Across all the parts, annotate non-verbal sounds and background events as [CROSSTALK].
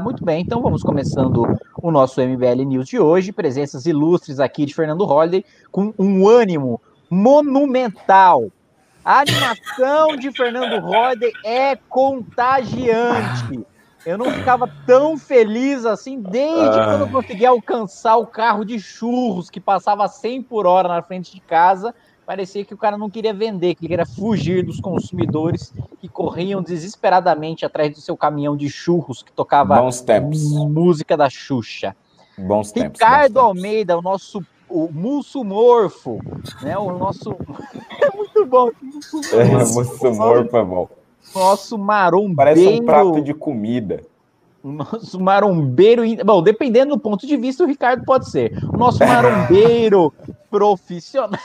Muito bem, então vamos começando o nosso MBL News de hoje. Presenças ilustres aqui de Fernando Holliday, com um ânimo monumental. A animação de Fernando Holliday é contagiante. Eu não ficava tão feliz assim desde ah. quando eu consegui alcançar o carro de churros que passava 100 por hora na frente de casa parecia que o cara não queria vender, que ele queria fugir dos consumidores que corriam desesperadamente atrás do seu caminhão de churros que tocava música da Xuxa. Bons tempos. Ricardo bons Almeida, o nosso o Mussumorfo, né? O nosso [LAUGHS] é muito bom. É, Mussumorfo é bom. Nosso marombeiro. Parece um prato de comida. O nosso marombeiro. Bom, dependendo do ponto de vista, o Ricardo pode ser. O nosso [LAUGHS] marombeiro profissional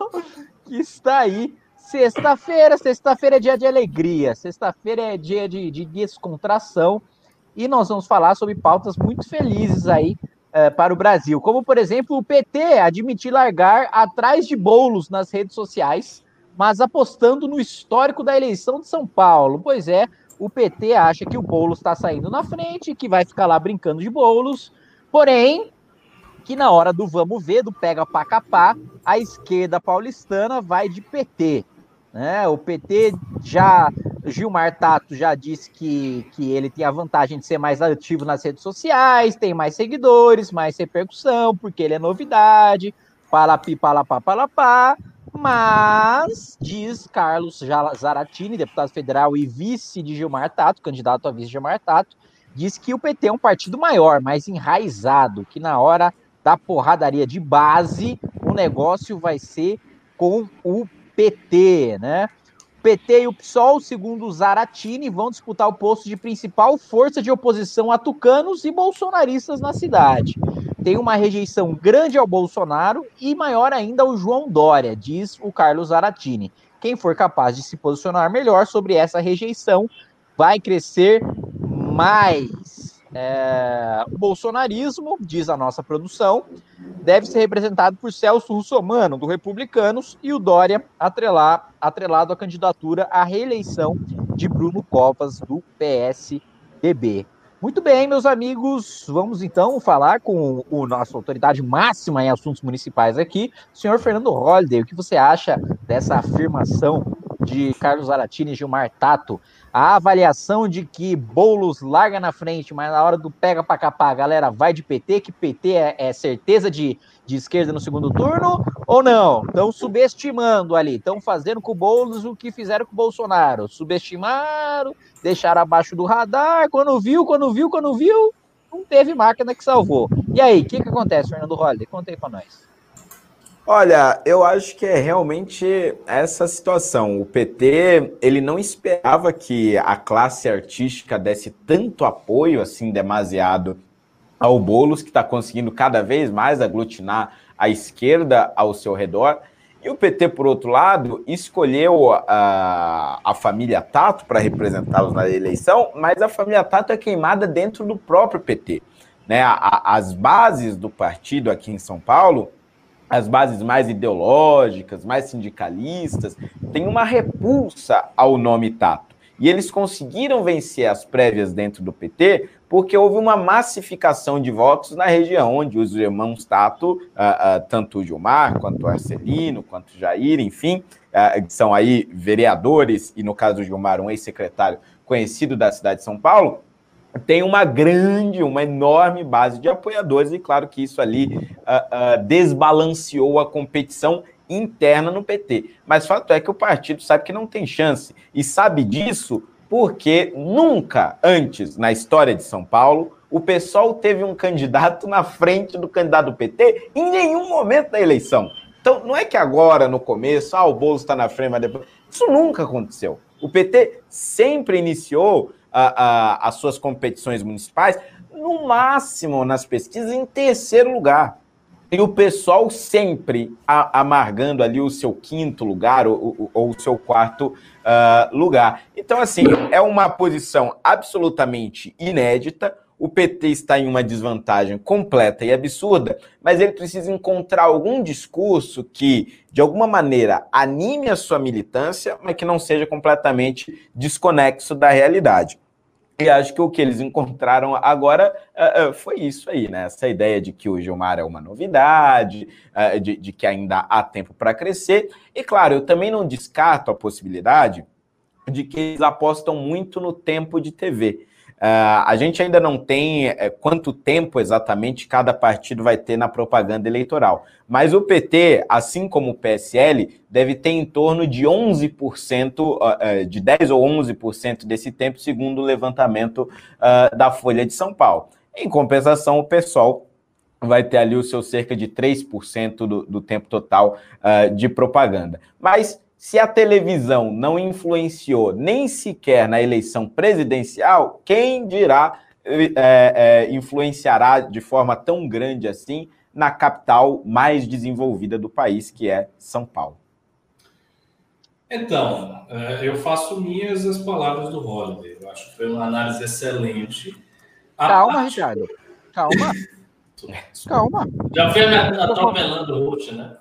[LAUGHS] que está aí. Sexta-feira, sexta-feira é dia de alegria, sexta-feira é dia de, de, descontração e nós vamos falar sobre pautas muito felizes aí é, para o Brasil, como por exemplo o PT admitir largar atrás de bolos nas redes sociais, mas apostando no histórico da eleição de São Paulo. Pois é, o PT acha que o Boulos está saindo na frente, que vai ficar lá brincando de bolos, porém que na hora do vamos ver, do pega pra capar, a esquerda paulistana vai de PT. Né? O PT já. Gilmar Tato já disse que, que ele tem a vantagem de ser mais ativo nas redes sociais, tem mais seguidores, mais repercussão, porque ele é novidade, palapi, palapá, palapá. Mas, diz Carlos Zaratini, deputado federal e vice de Gilmar Tato, candidato a vice de Gilmar Tato, diz que o PT é um partido maior, mais enraizado, que na hora da porradaria de base, o negócio vai ser com o PT, né? O PT e o PSOL, segundo Zaratini, vão disputar o posto de principal força de oposição a tucanos e bolsonaristas na cidade. Tem uma rejeição grande ao Bolsonaro e maior ainda ao João Dória, diz o Carlos Zaratini. Quem for capaz de se posicionar melhor sobre essa rejeição vai crescer mais. É, o bolsonarismo, diz a nossa produção, deve ser representado por Celso Russomano, do Republicanos, e o Dória, atrelar, atrelado à candidatura à reeleição de Bruno Covas, do PSDB. Muito bem, meus amigos, vamos então falar com o nossa autoridade máxima em assuntos municipais aqui, senhor Fernando Holliday. O que você acha dessa afirmação de Carlos Aratini e Gilmar Tato a avaliação de que Boulos larga na frente, mas na hora do pega para capar, a galera vai de PT, que PT é, é, certeza de, de esquerda no segundo turno, ou não? Estão subestimando ali, estão fazendo com o Boulos o que fizeram com o Bolsonaro. Subestimaram, deixaram abaixo do radar, quando viu, quando viu, quando viu, não teve máquina que salvou. E aí, o que, que acontece, Fernando Holliday? Conta aí para nós. Olha, eu acho que é realmente essa situação. O PT, ele não esperava que a classe artística desse tanto apoio, assim, demasiado ao Boulos, que está conseguindo cada vez mais aglutinar a esquerda ao seu redor. E o PT, por outro lado, escolheu a, a família Tato para representá-los na eleição, mas a família Tato é queimada dentro do próprio PT. Né? A, as bases do partido aqui em São Paulo as bases mais ideológicas, mais sindicalistas, têm uma repulsa ao nome Tato. E eles conseguiram vencer as prévias dentro do PT porque houve uma massificação de votos na região, onde os irmãos Tato, uh, uh, tanto o Gilmar, quanto o Arcelino, quanto o Jair, enfim, uh, são aí vereadores, e no caso do Gilmar, um ex-secretário conhecido da cidade de São Paulo, tem uma grande, uma enorme base de apoiadores, e claro que isso ali uh, uh, desbalanceou a competição interna no PT. Mas fato é que o partido sabe que não tem chance, e sabe disso porque nunca antes na história de São Paulo o pessoal teve um candidato na frente do candidato do PT em nenhum momento da eleição. Então, não é que agora, no começo, ah, o Boulos está na frente, mas depois. Isso nunca aconteceu. O PT sempre iniciou a, a, as suas competições municipais, no máximo nas pesquisas, em terceiro lugar. E o pessoal sempre a, amargando ali o seu quinto lugar ou, o seu quarto uh, lugar. Então, assim, é uma posição absolutamente inédita. O PT está em uma desvantagem completa e absurda, mas ele precisa encontrar algum discurso que, de alguma maneira, anime a sua militância, mas que não seja completamente desconexo da realidade. E acho que o que eles encontraram agora uh, uh, foi isso aí, né? Essa ideia de que o Gilmar é uma novidade, uh, de, de, que ainda há tempo para crescer. E claro, eu também não descarto a possibilidade de que eles apostam muito no tempo de TV. Uh, a gente ainda não tem é, quanto tempo exatamente cada partido vai ter na propaganda eleitoral. Mas o PT, assim como o PSL, deve ter em torno de 11%, uh, uh, de 10 ou 11% desse tempo, segundo o levantamento uh, da Folha de São Paulo. Em compensação, o PSOL vai ter ali o seu cerca de 3% do, do tempo total de propaganda. Mas se a televisão não influenciou nem sequer na eleição presidencial, quem dirá é, é, influenciará de forma tão grande assim na capital mais desenvolvida do país, que é São Paulo? Então, é, eu faço minhas as palavras do Holiday. Eu acho que foi uma análise excelente. Calma, parte... Ricardo. Calma. [LAUGHS] Calma. Já foi atropelando o Ruth, né?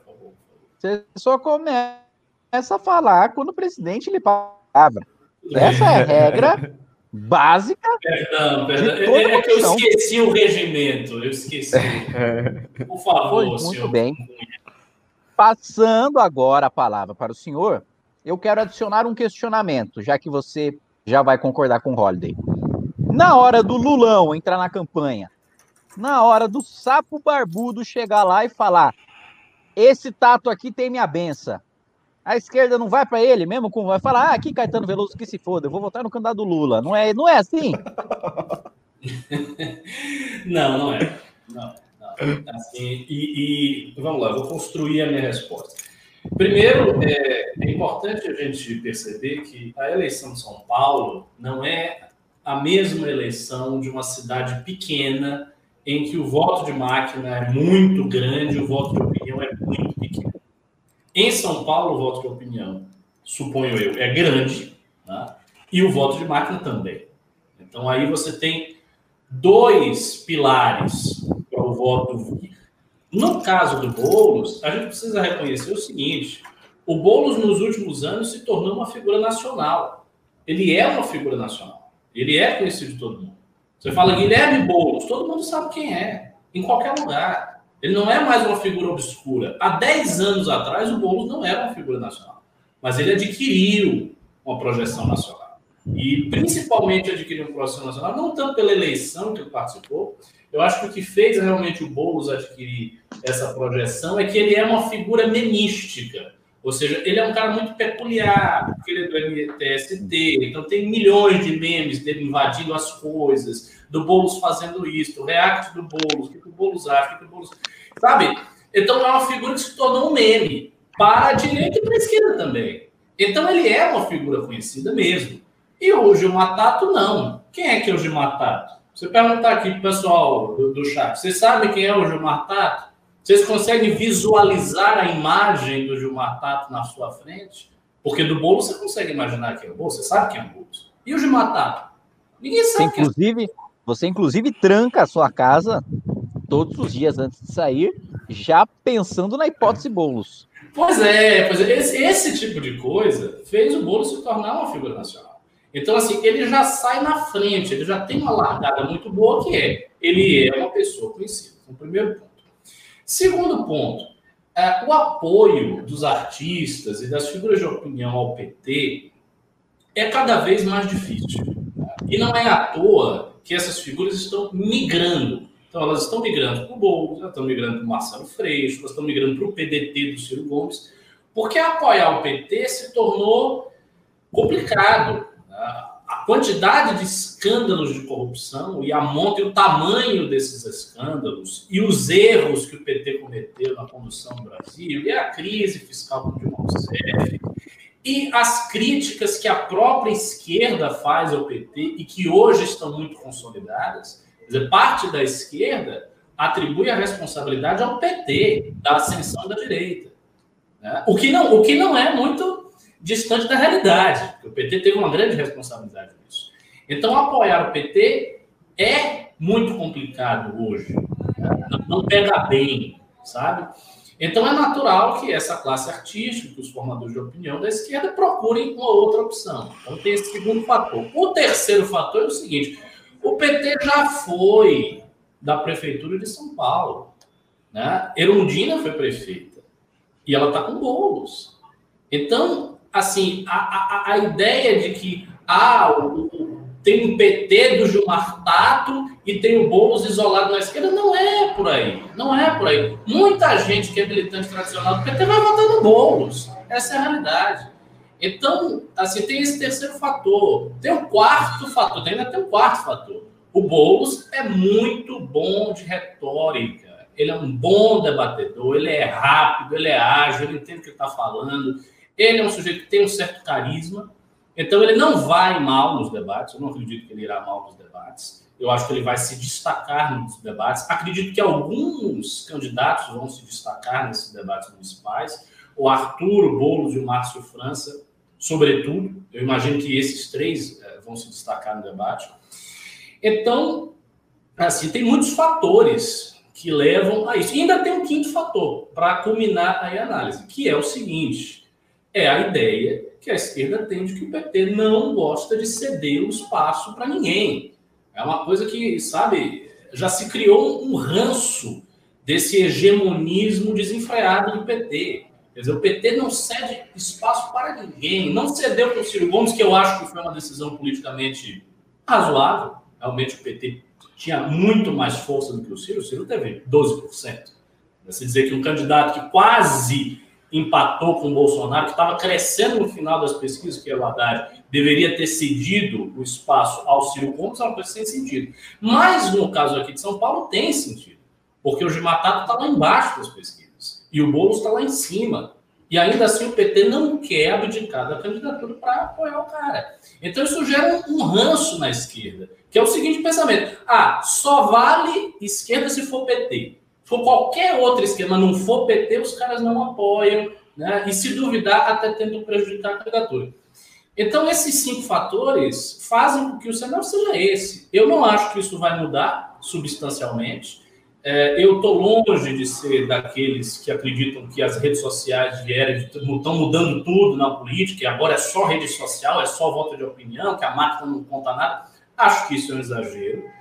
Você só começa começa a falar quando o presidente lhe palavra. Essa é a regra [LAUGHS] básica. Perdão, perdão. É, é que eu esqueci o regimento. Eu esqueci. Por favor, muito senhor. bem. Passando agora a palavra para o senhor, eu quero adicionar um questionamento, já que você já vai concordar com o Holiday. Na hora do Lulão entrar na campanha, na hora do sapo barbudo chegar lá e falar: esse tato aqui tem minha benção a esquerda não vai para ele mesmo, com vai falar, ah, aqui Caetano Veloso que se foda, eu vou votar no candidato Lula. Não é, não é assim? [LAUGHS] não, não é. Não, não. Assim, e, e, vamos lá, vou construir a minha resposta. Primeiro, é, é importante a gente perceber que a eleição de São Paulo não é a mesma eleição de uma cidade pequena em que o voto de máquina é muito grande, o voto de opinião é. Em São Paulo, o voto de opinião, suponho eu, é grande, né? e o voto de máquina também. Então aí você tem dois pilares para o voto. No caso do Boulos, a gente precisa reconhecer o seguinte: o Boulos, nos últimos anos, se tornou uma figura nacional. Ele é uma figura nacional. Ele é conhecido de todo mundo. Você fala Guilherme Boulos, todo mundo sabe quem é, em qualquer lugar. Ele não é mais uma figura obscura. Há 10 anos atrás, o Boulos não era uma figura nacional. Mas ele adquiriu uma projeção nacional. E principalmente adquiriu uma projeção nacional, não tanto pela eleição que ele participou. Eu acho que o que fez realmente o Boulos adquirir essa projeção é que ele é uma figura menística. Ou seja, ele é um cara muito peculiar, porque ele é do MTST, então tem milhões de memes dele invadindo as coisas, do Boulos fazendo isso, o react do Boulos, o que o Boulos acha, o que o Boulos. Sabe? Então é uma figura que se tornou um meme para a direita e para a esquerda também. Então ele é uma figura conhecida mesmo. E o Gilmar Tato, não. Quem é que é o Gilmar Tato? Você perguntar aqui para o pessoal do, do chat, vocês sabem quem é o Gilmar Tato? Vocês conseguem visualizar a imagem do Gilmar Tato na sua frente? Porque do bolo você consegue imaginar quem é o bolo, você sabe quem é o bolo. E o Gilmar Tato? Ninguém sabe. Inclusive, é. Você inclusive tranca a sua casa todos os dias antes de sair, já pensando na hipótese bolos. Pois é, pois é. Esse, esse tipo de coisa fez o bolo se tornar uma figura nacional. Então, assim, ele já sai na frente, ele já tem uma largada muito boa, que é ele é uma pessoa conhecida. O primeiro ponto. Segundo ponto, é, o apoio dos artistas e das figuras de opinião ao PT é cada vez mais difícil. E não é à toa que essas figuras estão migrando. Então, elas estão migrando para o Boulos, elas estão migrando para o Marcelo Freixo, elas estão migrando para o PDT do Ciro Gomes, porque apoiar o PT se tornou complicado. A quantidade de escândalos de corrupção e a monta e o tamanho desses escândalos e os erros que o PT cometeu na condução do Brasil e a crise fiscal do Dilma Rousseff e as críticas que a própria esquerda faz ao PT e que hoje estão muito consolidadas, dizer, parte da esquerda atribui a responsabilidade ao PT da ascensão da direita. Né? O, que não, o que não é muito distante da realidade. O PT teve uma grande responsabilidade nisso. Então, apoiar o PT é muito complicado hoje. Né? Não pega bem, sabe? Então é natural que essa classe artística, que os formadores de opinião da esquerda procurem uma outra opção. Então tem esse segundo fator. O terceiro fator é o seguinte: o PT já foi da prefeitura de São Paulo. Né? Erundina foi prefeita e ela está com bolos. Então, assim, a, a, a ideia de que ah, o, o, tem um PT do Gilmar Tato e tem o Boulos isolado na esquerda, não é por aí. Não é por aí. Muita gente que é militante tradicional do PT vai votar no Boulos. Essa é a realidade. Então, assim, tem esse terceiro fator. Tem um quarto fator, tem, ainda tem um quarto fator. O Boulos é muito bom de retórica. Ele é um bom debatedor, ele é rápido, ele é ágil, ele entende o que está falando. Ele é um sujeito que tem um certo carisma. Então, ele não vai mal nos debates. Eu não acredito que ele irá mal nos debates. Eu acho que ele vai se destacar nos debates. Acredito que alguns candidatos vão se destacar nesses debates municipais. O Arthur, Boulos e o Márcio França, sobretudo. Eu imagino que esses três eh, vão se destacar no debate. Então, assim, tem muitos fatores que levam a isso. E ainda tem um quinto fator para culminar a análise, que é o seguinte: é a ideia que a esquerda tem de que o PT não gosta de ceder o espaço para ninguém. É uma coisa que, sabe, já se criou um ranço desse hegemonismo desenfreado do PT. Quer dizer, o PT não cede espaço para ninguém. Não cedeu para o Ciro Gomes, que eu acho que foi uma decisão politicamente razoável. Realmente o PT tinha muito mais força do que o Ciro. O Ciro teve 12%. Se dizer que um candidato que quase empatou com o Bolsonaro, que estava crescendo no final das pesquisas, que é Haddad, deveria ter cedido o espaço ao Ciro Gomes, é uma coisa sem sentido. Mas, no caso aqui de São Paulo, tem sentido, porque o Gilmar está lá embaixo das pesquisas, e o Boulos está lá em cima. E ainda assim o PT não quer abdicar da candidatura para apoiar o cara. Então isso gera um ranço na esquerda, que é o seguinte pensamento: ah, só vale esquerda se for PT for qualquer outra esquema, não for PT, os caras não apoiam, né? E se duvidar, até tentam prejudicar a candidatura. Então, esses cinco fatores fazem com que o cenário seja esse. Eu não acho que isso vai mudar substancialmente. É, eu estou longe de ser daqueles que acreditam que as redes sociais vieram, estão mudando tudo na política, e agora é só rede social, é só voto de opinião, que a máquina não conta nada. Acho que isso é um exagero.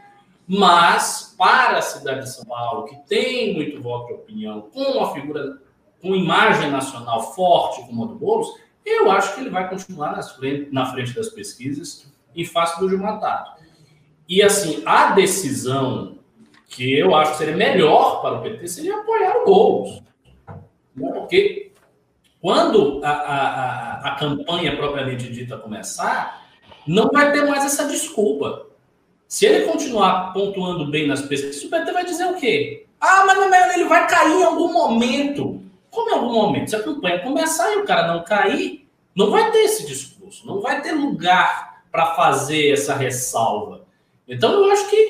Mas, para a cidade de São Paulo, que tem muito voto de opinião, com uma figura com imagem nacional forte como a do Boulos, eu acho que ele vai continuar frente, na frente das pesquisas em face do Gilmar Tato. E, assim, a decisão que eu acho que seria melhor para o PT seria apoiar o Boulos. Porque quando a, a, a, a campanha propriamente dita começar, não vai ter mais essa desculpa. Se ele continuar pontuando bem nas pesquisas, o PT vai dizer o quê? Ah, mas não, ele vai cair em algum momento. Como em algum momento? Se a campanha começar e o cara não cair, não vai ter esse discurso, não vai ter lugar para fazer essa ressalva. Então, eu acho que,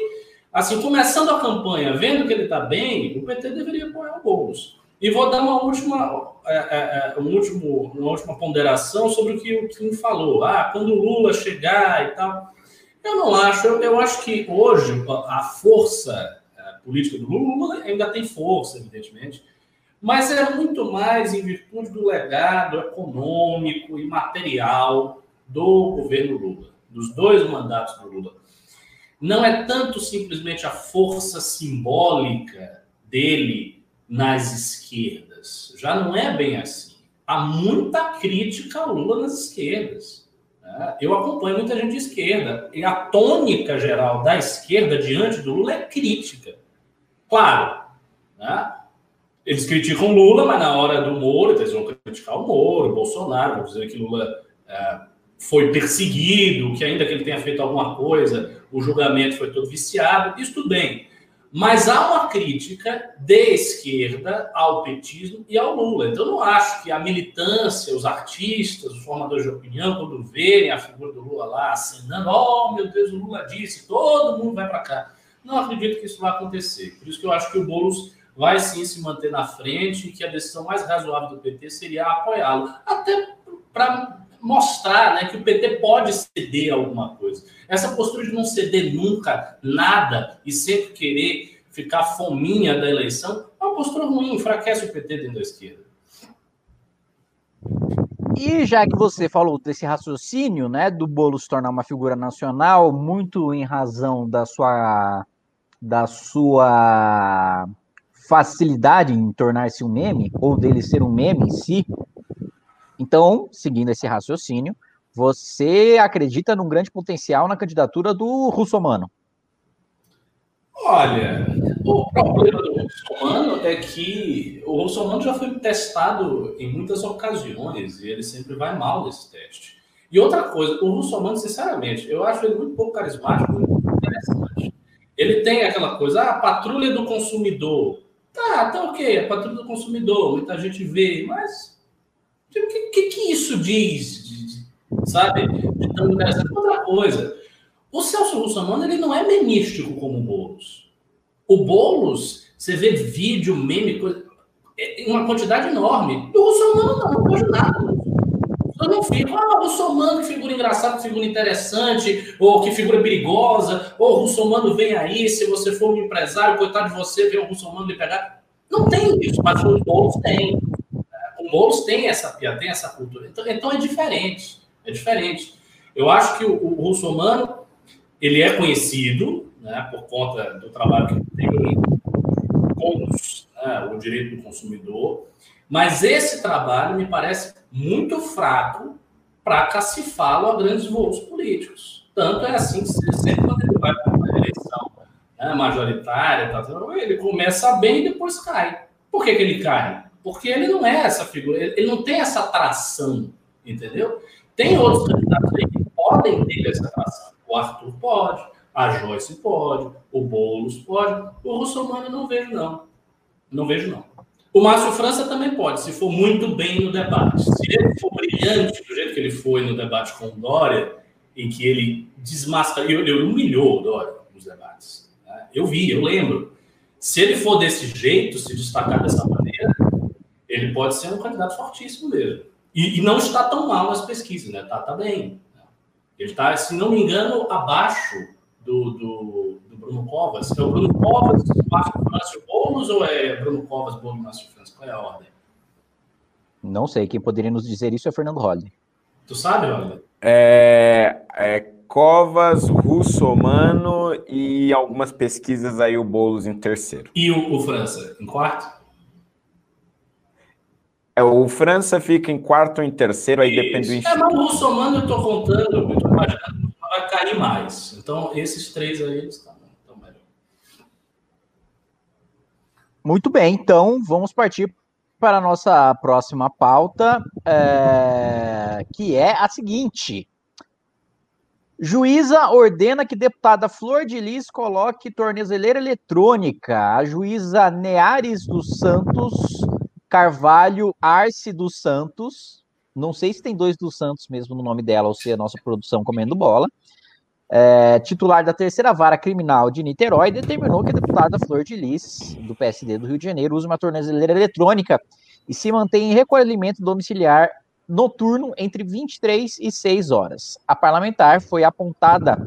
assim, começando a campanha, vendo que ele está bem, o PT deveria apoiar o Boulos. E vou dar uma última, é, é, é, um último, uma última ponderação sobre o que o Kim falou. Ah, quando o Lula chegar e tal. Eu não acho. Eu, eu acho que hoje a força a política do Lula, ainda tem força, evidentemente, mas é muito mais em virtude do legado econômico e material do governo Lula, dos dois mandatos do Lula. Não é tanto simplesmente a força simbólica dele nas esquerdas. Já não é bem assim. Há muita crítica a Lula nas esquerdas. Eu acompanho muita gente de esquerda. E a tônica geral da esquerda diante do Lula é crítica. Claro, né? eles criticam Lula, mas na hora do Moro, eles vão criticar o Moro, o Bolsonaro, vão dizer que Lula é, foi perseguido, que ainda que ele tenha feito alguma coisa, o julgamento foi todo viciado, isso tudo bem. Mas há uma crítica de esquerda ao petismo e ao Lula. Então, eu não acho que a militância, os artistas, os formadores de opinião, quando verem a figura do Lula lá assinando, oh meu Deus, o Lula disse, todo mundo vai para cá. Não acredito que isso vai acontecer. Por isso que eu acho que o Boulos vai sim se manter na frente e que a decisão mais razoável do PT seria apoiá-lo. Até para mostrar né, que o PT pode ceder alguma coisa. Essa postura de não ceder nunca nada e sempre querer ficar fominha da eleição, é uma postura ruim, enfraquece o PT dentro da esquerda. E já que você falou desse raciocínio, né, do Bolo se tornar uma figura nacional, muito em razão da sua da sua facilidade em tornar-se um meme ou dele ser um meme em si. Então, seguindo esse raciocínio, você acredita num grande potencial na candidatura do Russomano? Olha, o problema do Russomano é que o Russomano já foi testado em muitas ocasiões e ele sempre vai mal nesse teste. E outra coisa, o Russomano, sinceramente, eu acho ele muito pouco carismático, muito interessante. Ele tem aquela coisa, ah, patrulha do consumidor. Tá, tá ok, a patrulha do consumidor, muita gente vê, mas o que, que, que, isso diz, sabe? De tão interessante. Outra coisa, o Celso Russomano, ele não é menístico como o Boulos. O Boulos, você vê vídeo, meme, coisa, é, uma quantidade enorme. E o Russomano não, não nada. Eu não fico, ah, Russomano, que figura engraçada, que figura interessante, ou que figura perigosa, ou Russomano vem aí, se você for um empresário, coitado de você, vem o Russomano lhe pegar. Não tem isso, mas o Boulos tem. O Boulos tem essa piada, tem essa cultura. Então, então, é diferente. É diferente. Eu acho que o, o Russomano, ele é conhecido, né, por conta do trabalho que ele tem com né, o direito do consumidor, mas esse trabalho me parece muito fraco para cacifá-lo a grandes votos políticos. Tanto é assim que sempre quando ele vai para uma eleição né, majoritária, tá, ele começa bem e depois cai. Por que, que ele cai? Porque ele não é essa figura, ele não tem essa atração, entendeu? Tem outros candidatos aí que podem ter essa atração. O Arthur pode, a Joyce pode, o Boulos pode, o Russomano não vejo, não. Não vejo, não. O Márcio França também pode, se for muito bem no debate. Se ele for brilhante, do jeito que ele foi no debate com o Dória, em que ele desmascarou, ele humilhou o Dória nos debates. Né? Eu vi, eu lembro. Se ele for desse jeito, se destacar dessa maneira, ele pode ser um candidato fortíssimo mesmo. E, e não está tão mal nas pesquisas, né? Tá, tá bem. Ele está, se não me engano, abaixo do, do, do Bruno Covas. É o Bruno Covas, Márcio Boulos ou é Bruno Covas, Boulos Márcio França? Qual é a ordem? Não sei. Quem poderia nos dizer isso é Fernando Holly. Tu sabe, Holly? É, é Covas, Russomano e algumas pesquisas aí o Boulos em terceiro. E o, o França em quarto? É, o França fica em quarto ou em terceiro, aí depende do instituto. É, mas o Russomano eu tô contando, eu tô imaginando vai cair mais. Então, esses três aí estão, estão melhor. Muito bem, então vamos partir para a nossa próxima pauta, é, que é a seguinte. Juíza ordena que deputada Flor de Lis coloque tornezeleira eletrônica. A juíza Neares dos Santos Carvalho Arce dos Santos não sei se tem dois dos Santos mesmo no nome dela, ou se é a nossa produção comendo bola. É, titular da terceira vara criminal de Niterói, determinou que a deputada Flor de Lis, do PSD do Rio de Janeiro, use uma tornezeleira eletrônica e se mantém em recolhimento domiciliar noturno entre 23 e 6 horas. A parlamentar foi apontada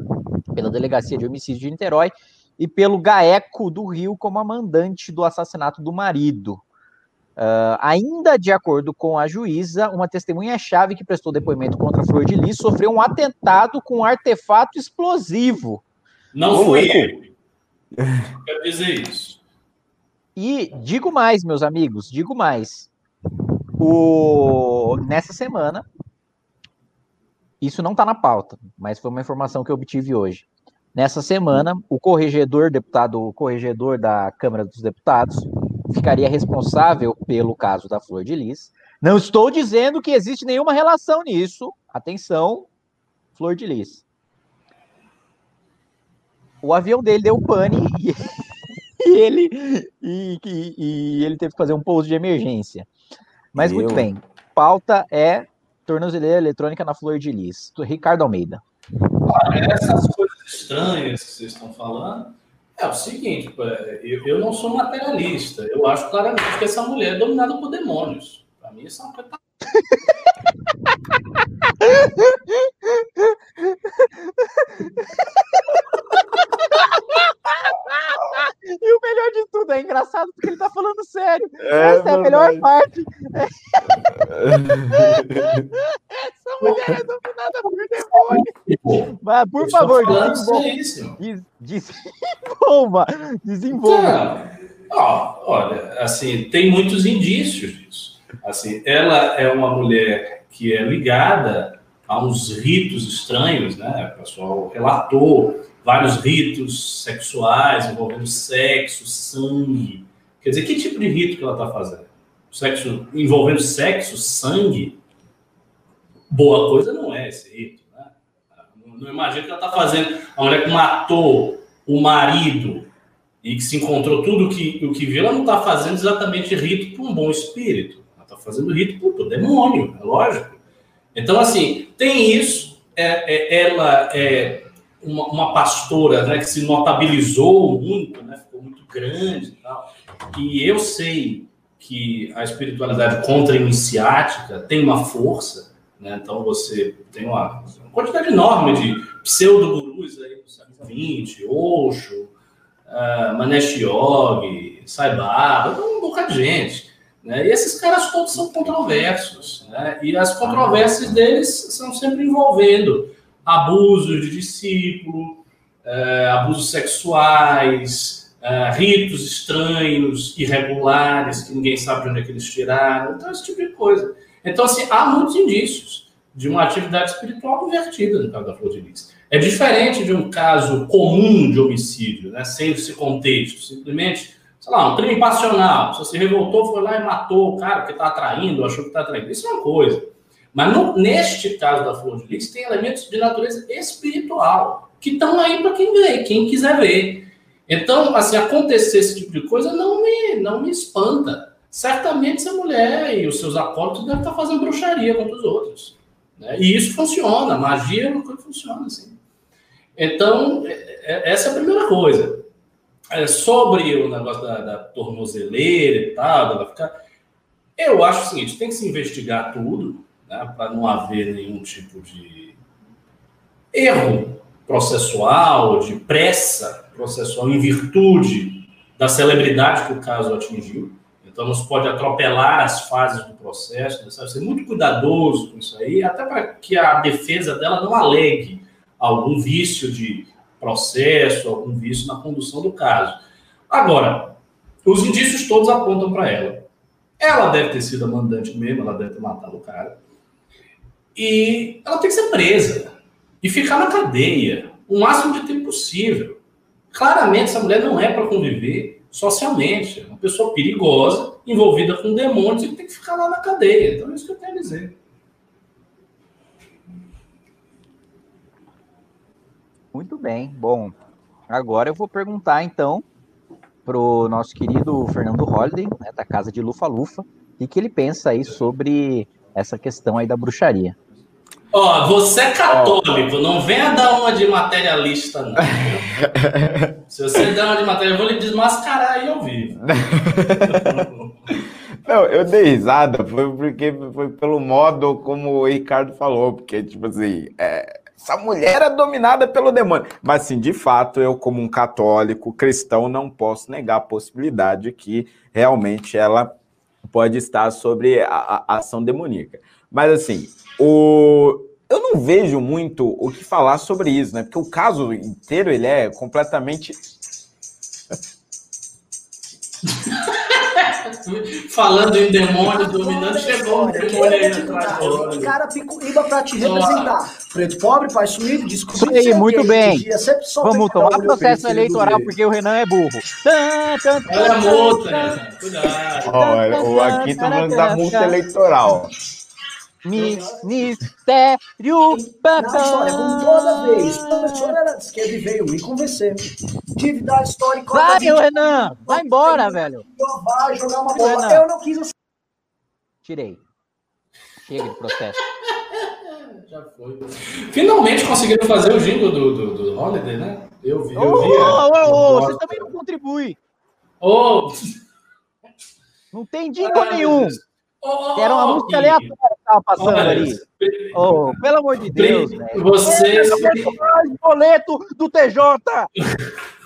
pela Delegacia de Homicídio de Niterói e pelo GAECO do Rio como a mandante do assassinato do marido. Uh, ainda de acordo com a juíza, uma testemunha-chave que prestou depoimento contra Flor de Lis sofreu um atentado com um artefato explosivo. Não fui ele. Quero dizer isso. E digo mais, meus amigos, digo mais. O... Nessa semana, isso não está na pauta, mas foi uma informação que eu obtive hoje. Nessa semana, o corregedor, deputado corregedor da Câmara dos Deputados, ficaria responsável pelo caso da Flor de Lis. Não estou dizendo que existe nenhuma relação nisso. Atenção, Flor de Lis. O avião dele deu pane e, [LAUGHS] e ele e, e, e, ele teve que fazer um pouso de emergência. Mas muito bem. Pauta é tornozeleira eletrônica na Flor de Lis. Ricardo Almeida. essas coisas estranhas que vocês estão falando, é o seguinte, eu, não sou materialista. Eu acho claramente que essa mulher é dominada por demônios. Para mim, isso é uma coisa. [LAUGHS] e o melhor rindo, é engraçado porque ele tá falando sério. É, Essa é a melhor parte. [LAUGHS] Essa mulher é dominada por demônio. Mas, por favor, desenvolva. Desenvolva. Desenvolva. Então, olha, assim, tem muitos indícios disso. Assim, ela é uma mulher que é ligada a uns ritos estranhos, né? O pessoal relatou vários ritos sexuais envolvendo sexo, sangue. Quer dizer, que tipo de rito que ela está fazendo? Sexo envolvendo sexo, sangue? Boa coisa não é esse rito, né? Não imagino que ela está fazendo. A mulher que matou o marido e que se encontrou tudo que, o que viu, ela não está fazendo exatamente rito para um bom espírito. Ela está fazendo rito para o demônio, é lógico. Então, assim, tem isso. É, é, ela é uma, uma, pastora né, que se notabilizou muito, né, ficou muito grande e tal. E eu sei que a espiritualidade contra-iniciática tem uma força, né? então você tem uma, uma quantidade enorme de pseudo-gurus aí do século XX, Osho, uh, Manesh Yogi, Sai Baba, um bocado de gente. Né? E esses caras todos são controversos. Né? E as controvérsias deles são sempre envolvendo abusos de discípulo, é, abusos sexuais, é, ritos estranhos, irregulares, que ninguém sabe de onde é que eles tiraram. Então, esse tipo de coisa. Então, assim, há muitos indícios de uma atividade espiritual invertida no caso da Flor de Lis. É diferente de um caso comum de homicídio, né? sem esse contexto. Simplesmente sei lá, um crime passional. Você se revoltou, foi lá e matou o cara que está atraindo, achou que está atraindo. Isso é uma coisa. Mas no, neste caso da flor de lis, tem elementos de natureza espiritual que estão aí para quem vê, quem quiser ver. Então, assim, acontecer esse tipo de coisa não me, não me espanta. Certamente essa mulher e os seus acólitos devem estar fazendo bruxaria contra os outros. Né? E isso funciona, magia é uma coisa que funciona assim. Então, é, é, essa é a primeira coisa é, sobre o negócio da, da tornozeleira e tal, ela ficar. Eu acho o seguinte: tem que se investigar tudo, né, para não haver nenhum tipo de erro processual, de pressa processual em virtude da celebridade que o caso atingiu. Então, não se pode atropelar as fases do processo, né? ser muito cuidadoso com isso aí, até para que a defesa dela não alegue algum vício de processo, algum vício na condução do caso. Agora, os indícios todos apontam para ela. Ela deve ter sido a mandante mesmo, ela deve ter matado o cara. E ela tem que ser presa e ficar na cadeia o máximo de tempo possível. Claramente, essa mulher não é para conviver socialmente. É uma pessoa perigosa, envolvida com demônios e tem que ficar lá na cadeia. Então, é isso que eu tenho a dizer. Muito bem. Bom, agora eu vou perguntar então pro nosso querido Fernando Holliday, né, da casa de Lufa Lufa, o que ele pensa aí sobre essa questão aí da bruxaria. Ó, oh, você é católico, oh. não venha dar uma de materialista, não. [LAUGHS] Se você der uma de materialista, eu vou lhe desmascarar aí ao vivo. [LAUGHS] Não, eu dei risada, foi porque foi pelo modo como o Ricardo falou, porque, tipo assim, é, essa mulher é dominada pelo demônio. Mas, assim, de fato, eu, como um católico cristão, não posso negar a possibilidade de que realmente ela pode estar sobre a, a ação demoníaca. Mas, assim, o, eu não vejo muito o que falar sobre isso, né? Porque o caso inteiro ele é completamente [LAUGHS] Falando em demônio dominando, chegou um demônio aí atrás. cara picuíba para te representar. Preto pobre, pai suído, desculpa. Isso aí, muito bem. Vamos tomar processo eleitoral porque o Renan é burro. Olha a multa, cuidado. Oh, aqui estamos falando da multa eleitoral. Ministério Na história, como toda vez. A professora era de esquerda e veio me convencer. Dívida histórica. Vai, Renan! Vai embora, velho! Vai jogar uma bola. Eu não quis. Tirei. Chega de processo. Já foi. Finalmente conseguiram fazer o jingle do, do, do Holiday, né? Eu vi. Eu vi oh, oh, oh, você também não contribui. Oh. Não tem jingle nenhum. Deus. Oh, Era uma música aleatória que tava passando oh, ali. Oh, pelo amor de Deus, velho. Você. boleto do TJ! [LAUGHS]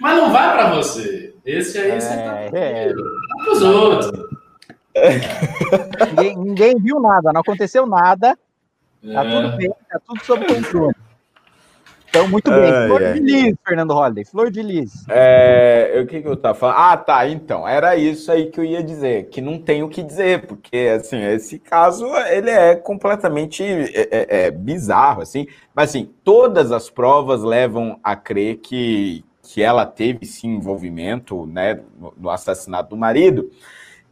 Mas não vai para você. Esse aí é, você tá é. para os outros. Ninguém, ninguém, viu nada, não aconteceu nada. Tá é. tudo bem, tá tudo sob controle. Então, muito bem. Flor é. de Lis, Fernando Holliday. Flor de Lis. É, o que, que eu tava falando? Ah, tá. Então, era isso aí que eu ia dizer. Que não tem o que dizer, porque, assim, esse caso, ele é completamente é, é, é, bizarro, assim. Mas, assim, todas as provas levam a crer que, que ela teve, sim, envolvimento, né, no, no assassinato do marido.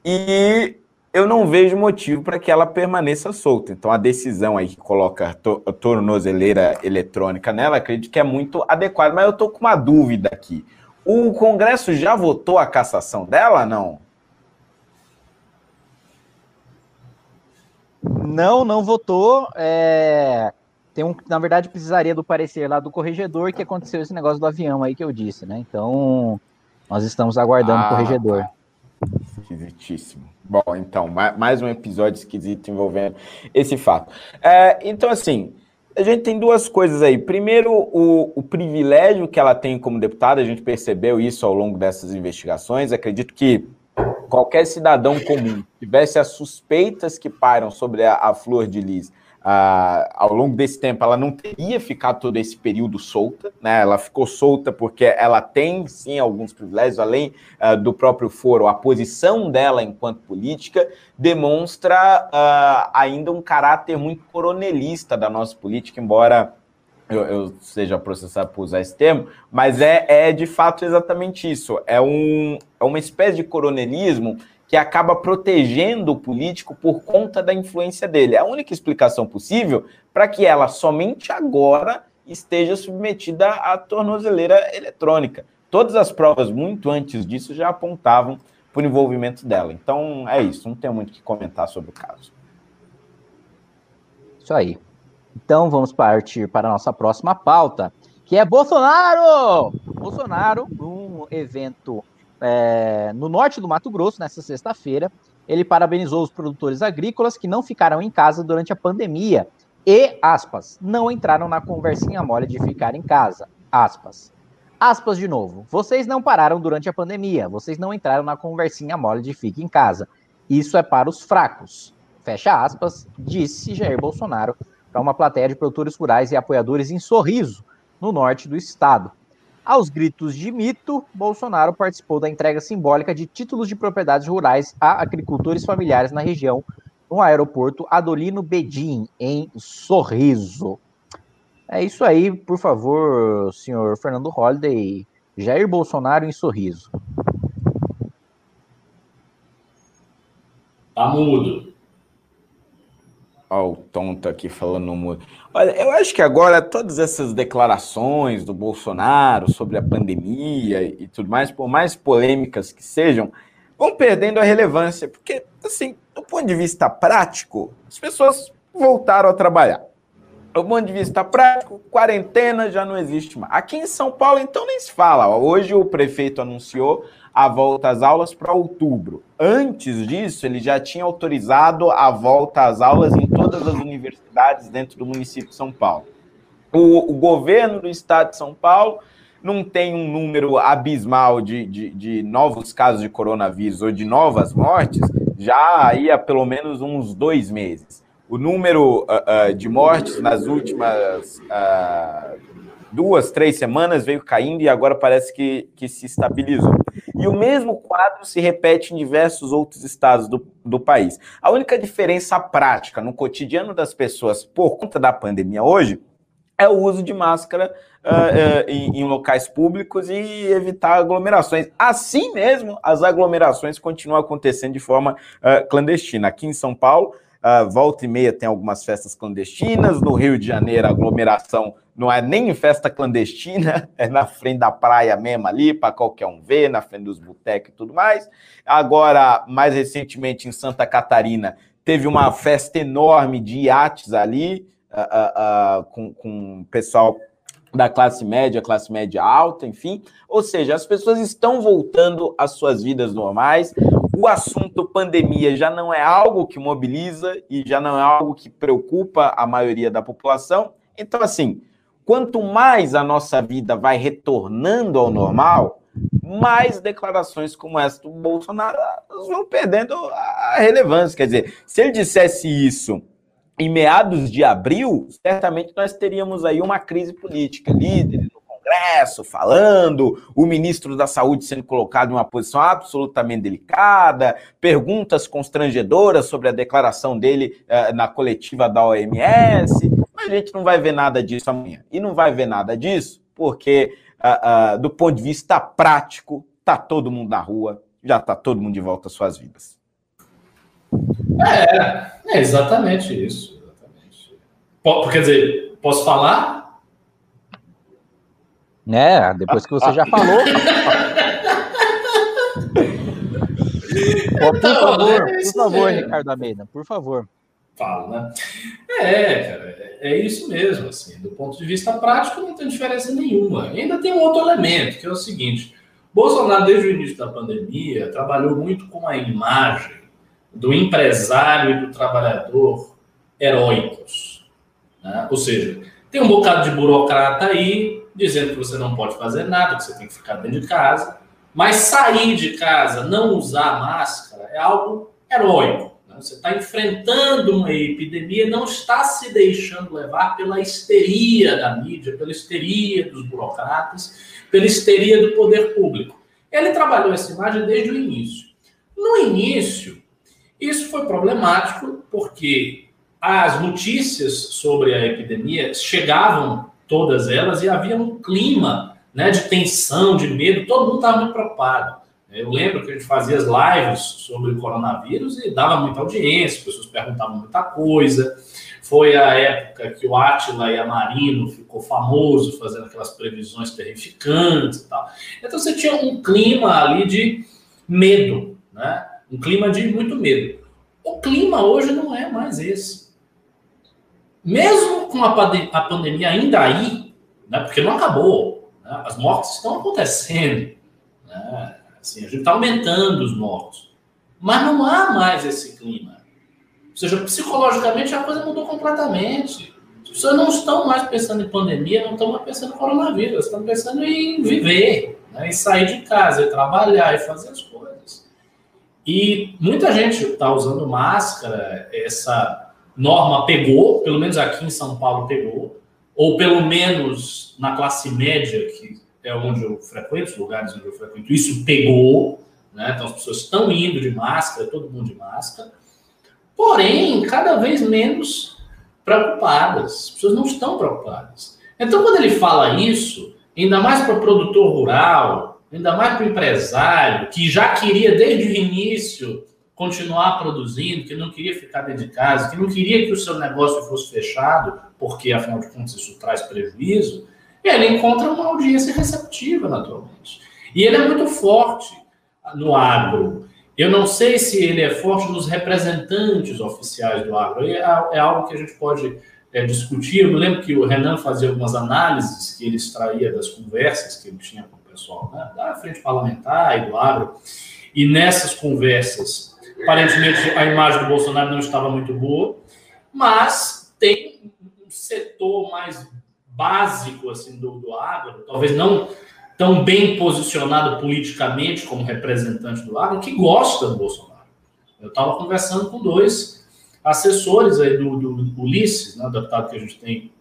E eu não vejo motivo para que ela permaneça solta. Então, a decisão aí que coloca a tornozeleira eletrônica nela, acredito que é muito adequada. Mas eu estou com uma dúvida aqui. O Congresso já votou a cassação dela, não? Não, não votou. É... Tem um, na verdade, precisaria do parecer lá do corregedor que aconteceu esse negócio do avião aí que eu disse, né? Então, nós estamos aguardando ah, o corregedor. Esquisitíssimo. Bom, então, mais um episódio esquisito envolvendo esse fato. É, então, assim, a gente tem duas coisas aí. Primeiro, o, o, privilégio que ela tem como deputada, a gente percebeu isso ao longo dessas investigações. Acredito que qualquer cidadão comum tivesse as suspeitas que pairam sobre a, a Flor de Lis Uh, ao longo desse tempo, ela não teria ficado todo esse período solta, né? Ela ficou solta porque ela tem, sim, alguns privilégios, além uh, do próprio foro, a posição dela enquanto política demonstra uh, ainda um caráter muito coronelista da nossa política, embora eu, eu, seja processado por usar esse termo, mas é, é de fato exatamente isso. É, um, é uma espécie de coronelismo que acaba protegendo o político por conta da influência dele. É a única explicação possível para que ela somente agora esteja submetida à tornozeleira eletrônica. Todas as provas muito antes disso já apontavam para o envolvimento dela. Então é isso, não tenho muito o que comentar sobre o caso. Isso aí. Então vamos partir para a nossa próxima pauta, que é Bolsonaro! Bolsonaro, num evento é, no norte do Mato Grosso, nessa sexta-feira, ele parabenizou os produtores agrícolas que não ficaram em casa durante a pandemia e, aspas, não entraram na conversinha mole de ficar em casa, aspas. Aspas de novo, vocês não pararam durante a pandemia, vocês não entraram na conversinha mole de fique em casa. Isso é para os fracos. Fecha aspas, disse Jair Bolsonaro para uma plateia de produtores rurais e apoiadores em Sorriso, no norte do estado. Aos gritos de mito, Bolsonaro participou da entrega simbólica de títulos de propriedades rurais a agricultores familiares na região, no aeroporto Adolino Bedim, em Sorriso. É isso aí, por favor, senhor Fernando Holliday. Jair Bolsonaro em Sorriso. Tá mudo. Olha o tonto aqui falando no mundo. Olha, eu acho que agora todas essas declarações do Bolsonaro sobre a pandemia e tudo mais, por mais polêmicas que sejam, vão perdendo a relevância, porque, assim, do ponto de vista prático, as pessoas voltaram a trabalhar. Do ponto de vista prático, quarentena já não existe mais. Aqui em São Paulo, então, nem se fala. Hoje o prefeito anunciou a volta às aulas para outubro. Antes disso, ele já tinha autorizado a volta às aulas em todas as universidades dentro do município de São Paulo. O, o governo do estado de São Paulo não tem um número abismal de, de, de, novos casos de coronavírus ou de novas mortes já há pelo menos uns dois meses. O número uh, uh, de mortes nas últimas uh, duas, três semanas veio caindo e agora parece que, que se estabilizou. E o mesmo quadro se repete em diversos outros estados do, do país. A única diferença prática no cotidiano das pessoas por conta da pandemia hoje é o uso de máscara uh, uh, em, em, locais públicos e evitar aglomerações. Assim mesmo, as aglomerações continuam acontecendo de forma uh, clandestina. Aqui em São Paulo, Uh, volta e meia tem algumas festas clandestinas. No Rio de Janeiro, a aglomeração não é nem festa clandestina, [LAUGHS] é na frente da praia mesmo ali, para qualquer um ver, na frente dos botecos e tudo mais. Agora, mais recentemente, em Santa Catarina, teve uma festa enorme de iates ali, uh, uh, com, com pessoal da classe média, classe média alta, enfim. Ou seja, as pessoas estão voltando às suas vidas normais o assunto pandemia já não é algo que mobiliza e já não é algo que preocupa a maioria da população. Então, assim, quanto mais a nossa vida vai retornando ao normal, mais declarações como essa do Bolsonaro vão perdendo a relevância. Quer dizer, se ele dissesse isso em meados de abril, certamente nós teríamos aí uma crise política. Líderes Congresso falando, o ministro da Saúde sendo colocado em uma posição absolutamente delicada, perguntas constrangedoras sobre a declaração dele uh, na coletiva da OMS. Mas a gente não vai ver nada disso amanhã. E não vai ver nada disso porque, uh, uh, do ponto de vista prático, tá todo mundo na rua, já tá todo mundo de volta às suas vidas. É, é exatamente isso. Quer dizer, posso falar? É, depois que você já falou. Pô, por favor, é por favor, Ricardo Almeida, por favor. Falo, né? É, cara, é isso mesmo. Assim, do ponto de vista prático, não tem diferença nenhuma. Ainda tem um outro elemento, que é o seguinte: Bolsonaro, desde o início da pandemia, trabalhou muito com a imagem do empresário e do trabalhador heróicos. Né? Ou seja, tem um bocado de burocrata aí dizendo que você não pode fazer nada, que você tem que ficar dentro de casa, mas sair de casa, não usar máscara, é algo heróico. Né? Você está enfrentando uma epidemia, não está se deixando levar pela histeria da mídia, pela histeria dos burocratas, pela histeria do poder público. Ele trabalhou essa imagem desde o início. No início, isso foi problemático porque as notícias sobre a epidemia chegavam todas elas e havia um clima né, de tensão, de medo, todo mundo estava muito preocupado. Eu lembro que a gente fazia as lives sobre o coronavírus e dava muita audiência, as pessoas perguntavam muita coisa. Foi a época que o Átila e a Marino ficou famoso fazendo aquelas previsões terrificantes e tal. Então você tinha um clima ali de medo, né? Um clima de muito medo. O clima hoje não é mais esse. Mesmo com a, a pandemia ainda aí, né, porque não acabou, né, as mortes estão acontecendo, né, assim, a gente está aumentando os mortos, mas não há mais esse clima. Ou seja, psicologicamente a coisa mudou completamente. As pessoas não estão mais pensando em pandemia, não estão mais pensando em coronavírus, estão pensando em viver, né, em sair de casa, em trabalhar, e fazer as coisas. E muita gente está usando máscara, essa norma pegou, pelo menos aqui em São Paulo pegou, ou pelo menos na classe média, que é onde eu frequento, os lugares onde eu frequento, isso pegou, né? Então as pessoas estão indo de máscara, todo mundo de máscara, porém, cada vez menos preocupadas, as pessoas não estão preocupadas. Então, quando ele fala isso, ainda mais para o produtor rural, ainda mais para o empresário que já queria desde o início continuar produzindo, que não queria ficar dentro de casa, que não queria que o seu negócio fosse fechado, porque afinal de contas isso traz prejuízo, ele encontra uma audiência receptiva, naturalmente. E ele é muito forte no agro. Eu não sei se ele é forte nos representantes oficiais do agro. É, é algo que a gente pode é, discutir. Eu me lembro que o Renan fazia algumas análises que ele extraía das conversas que ele tinha com pessoal né, da frente parlamentar e do agro, e nessas conversas, aparentemente a imagem do Bolsonaro não estava muito boa, mas tem um setor mais básico assim do, do agro, talvez não tão bem posicionado politicamente como representante do agro, que gosta do Bolsonaro. Eu estava conversando com dois assessores aí do, do Ulisses, né, deputado que a gente tem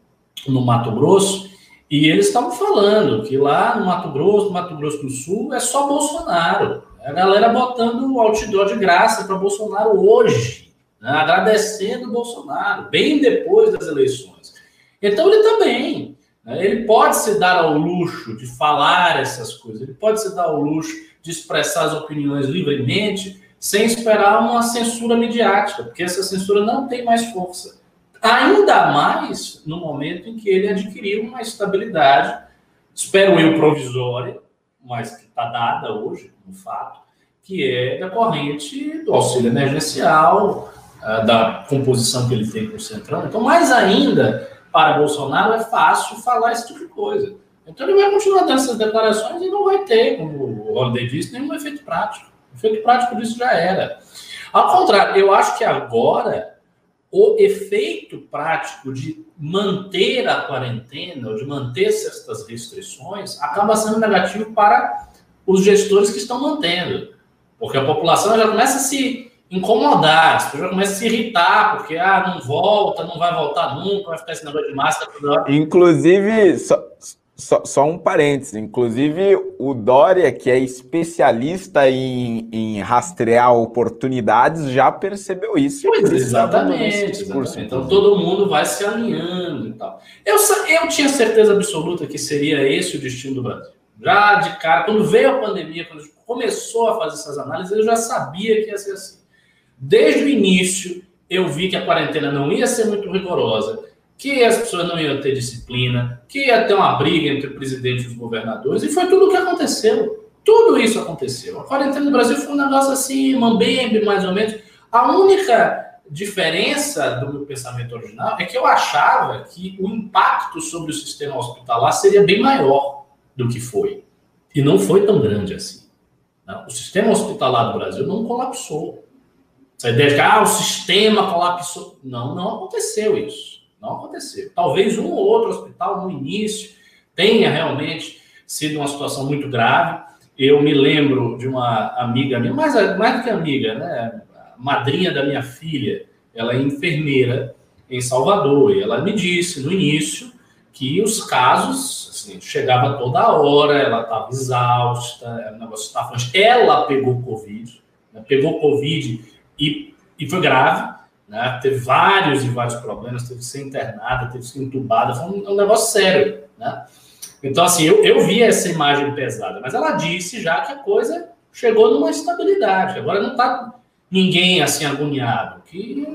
no Mato Grosso, e eles estavam falando que lá no Mato Grosso, no Mato Grosso do Sul, é só Bolsonaro. A galera botando outdoor de graça para Bolsonaro hoje, né? agradecendo o Bolsonaro, bem depois das eleições. Então ele também. Né? Ele pode se dar ao luxo de falar essas coisas, ele pode se dar ao luxo de expressar as opiniões livremente, sem esperar uma censura midiática, porque essa censura não tem mais força. Ainda mais no momento em que ele adquiriu uma estabilidade, espero eu, provisória, mas que está dada hoje, no fato, que é decorrente do auxílio emergencial, ah, da composição que ele tem com o Centrão. Então, mais ainda, para Bolsonaro é fácil falar esse tipo de coisa. Então, ele vai continuar dando essas declarações e não vai ter, como o Holiday disse, nenhum efeito prático. O efeito prático disso já era. Ao contrário, eu acho que agora o efeito prático de manter a quarentena, ou de manter certas restrições, acaba sendo negativo para os gestores que estão mantendo. Porque a população já começa a se incomodar, as pessoas já começam a se irritar, porque ah, não volta, não vai voltar nunca, vai ficar esse negócio de máscara toda hora. Inclusive, só, só, só, um parênteses, inclusive o Dória, que é especialista em, em rastrear oportunidades, já percebeu isso. Pois, exatamente, exatamente. Então todo mundo vai se alinhando e tal. Eu, eu tinha certeza absoluta que seria esse o destino do Brasil. Já de cara, quando veio a pandemia, quando começou a fazer essas análises, eu já sabia que ia ser assim. Desde o início, eu vi que a quarentena não ia ser muito rigorosa, que as pessoas não iam ter disciplina, que ia ter uma briga entre o presidente e os governadores, e foi tudo o que aconteceu. Tudo isso aconteceu. A quarentena no Brasil foi um negócio assim, mambembe, mais ou menos. A única diferença do meu pensamento original é que eu achava que o impacto sobre o sistema hospitalar seria bem maior do que foi. E não foi tão grande assim. O sistema hospitalar do Brasil não colapsou. Essa ideia de que ah, o sistema colapsou. Não, não aconteceu isso. Não aconteceu. Talvez um ou outro hospital no início tenha realmente sido uma situação muito grave. Eu me lembro de uma amiga minha, mais, mais do que amiga, né? madrinha da minha filha, ela é enfermeira em Salvador, e ela me disse no início que os casos assim, chegava toda hora, ela estava exausta, o negócio estava. Ela pegou Covid, né? pegou Covid e, e foi grave, né? Teve vários e vários problemas, teve que ser internada, teve que ser entubada, foi um, um negócio sério, né? Então, assim, eu, eu vi essa imagem pesada, mas ela disse já que a coisa chegou numa estabilidade. Agora não está ninguém assim agoniado, que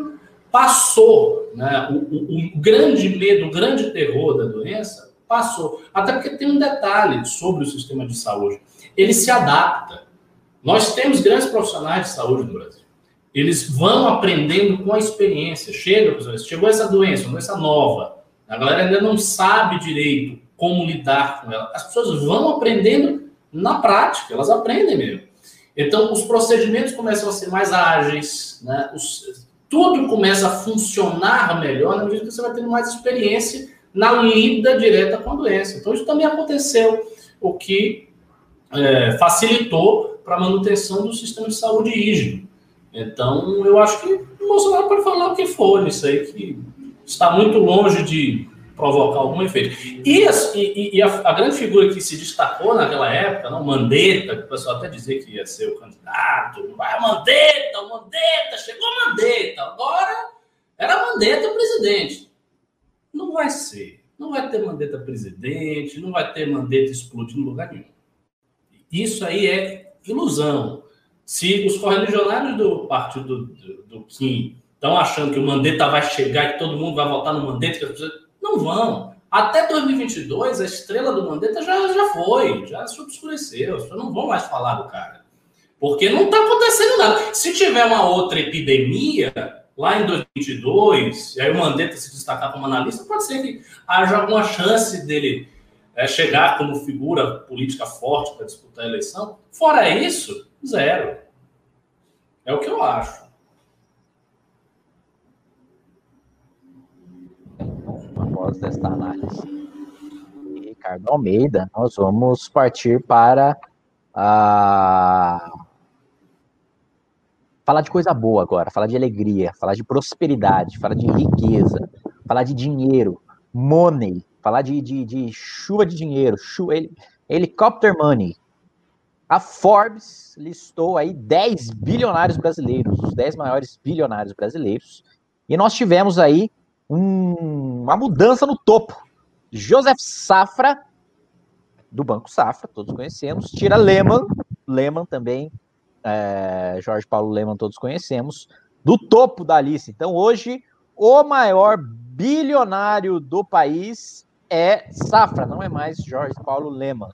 passou, né? O, o, o, grande medo, o grande terror da doença passou. Até porque tem um detalhe sobre o sistema de saúde. Ele se adapta. Nós temos grandes profissionais de saúde no Brasil. Eles vão aprendendo com a experiência. Chega, chegou essa doença, uma doença nova. A galera ainda não sabe direito como lidar com ela. As pessoas vão aprendendo na prática, elas aprendem mesmo. Então, os procedimentos começam a ser mais ágeis, né? Os, tudo começa a funcionar melhor na medida que você vai tendo mais experiência na lida direta com a doença. Então, isso também aconteceu, o que é, facilitou para a manutenção do sistema de saúde rígido. Então, eu acho que o Bolsonaro pode falar o que for nisso aí, que está muito longe de provocar algum efeito. E, e, e a, a, grande figura que se destacou naquela época, não, Mandetta, que o pessoal até dizia que ia ser o candidato, vai Mandetta, Mandetta, chegou Mandetta, agora era Mandetta presidente. Não vai ser. Não vai ter Mandetta presidente, não vai ter Mandetta explodindo em lugar nenhum. Isso aí é ilusão. Se os correligionários do partido do, do, do Kim estão achando que o Mandetta vai chegar, que todo mundo vai votar no Mandetta, que as pessoas não vão. Até 2022, a estrela do Mandetta já, já foi, já se obscureceu. Não vão mais falar do cara. Porque não está acontecendo nada. Se tiver uma outra epidemia, lá em 2022, e aí o Mandetta se destacar como analista, pode ser que haja alguma chance dele é, chegar como figura política forte para disputar a eleição. Fora isso, zero. É o que eu acho. Após desta análise Ricardo Almeida, nós vamos partir para a falar de coisa boa agora, falar de alegria, falar de prosperidade, falar de riqueza, falar de dinheiro, money, falar de, de, de chuva de dinheiro, chuva, helicopter money. A Forbes listou aí 10 bilionários brasileiros, os 10 maiores bilionários brasileiros, e nós tivemos aí um, uma mudança no topo. Joseph Safra, do Banco Safra, todos conhecemos, tira Lehman, Lehman também, é, Jorge Paulo Lehman, todos conhecemos, do topo da lista. Então, hoje, o maior bilionário do país é Safra, não é mais Jorge Paulo Lehman.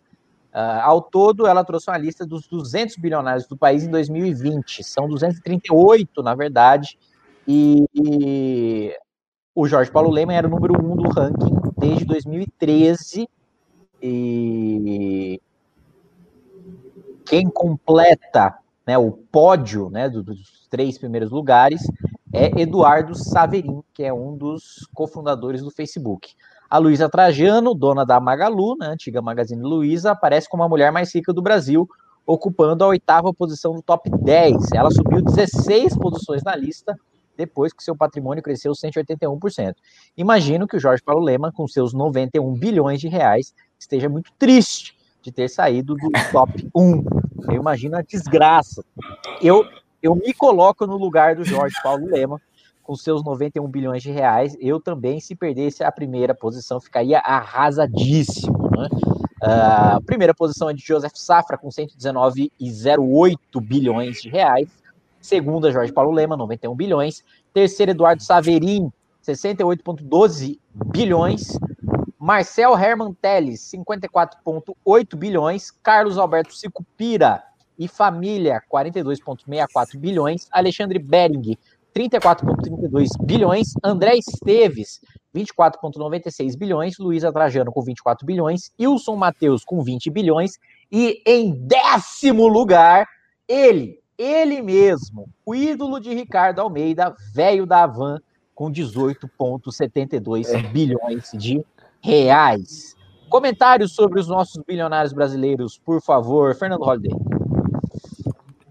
Uh, ao todo, ela trouxe uma lista dos 200 bilionários do país em 2020. São 238, na verdade, e, e o Jorge Paulo Lehmann era o número um do ranking desde 2013 e quem completa né, o pódio né, dos três primeiros lugares é Eduardo Saverin, que é um dos cofundadores do Facebook. A Luísa Trajano, dona da Magalu, né, antiga Magazine Luiza, aparece como a mulher mais rica do Brasil, ocupando a oitava posição do top 10. Ela subiu 16 posições na lista depois que seu patrimônio cresceu 181%. Imagino que o Jorge Paulo Lema, com seus 91 bilhões de reais, esteja muito triste de ter saído do top 1. Eu imagino a desgraça. Eu, eu me coloco no lugar do Jorge Paulo Lema, com seus 91 bilhões de reais. Eu também, se perdesse a primeira posição, ficaria arrasadíssimo. Né? A uh, primeira posição é de Joseph Safra, com 119,08 bilhões de reais. Segunda, Jorge Paulo Lema, 91 bilhões. Terceiro, Eduardo Saverin, 68,12 bilhões. Marcel Herman Teles, 54,8 bilhões. Carlos Alberto Sicupira e Família, 42,64 bilhões. Alexandre Bering, 34,32 bilhões. André Esteves, 24,96 bilhões. Luísa Trajano, com 24 bilhões. Wilson Matheus, com 20 bilhões. E em décimo lugar, ele, ele mesmo, o ídolo de Ricardo Almeida, velho da Havan, com 18,72 é. bilhões de reais. Comentários sobre os nossos bilionários brasileiros, por favor, Fernando Holliday.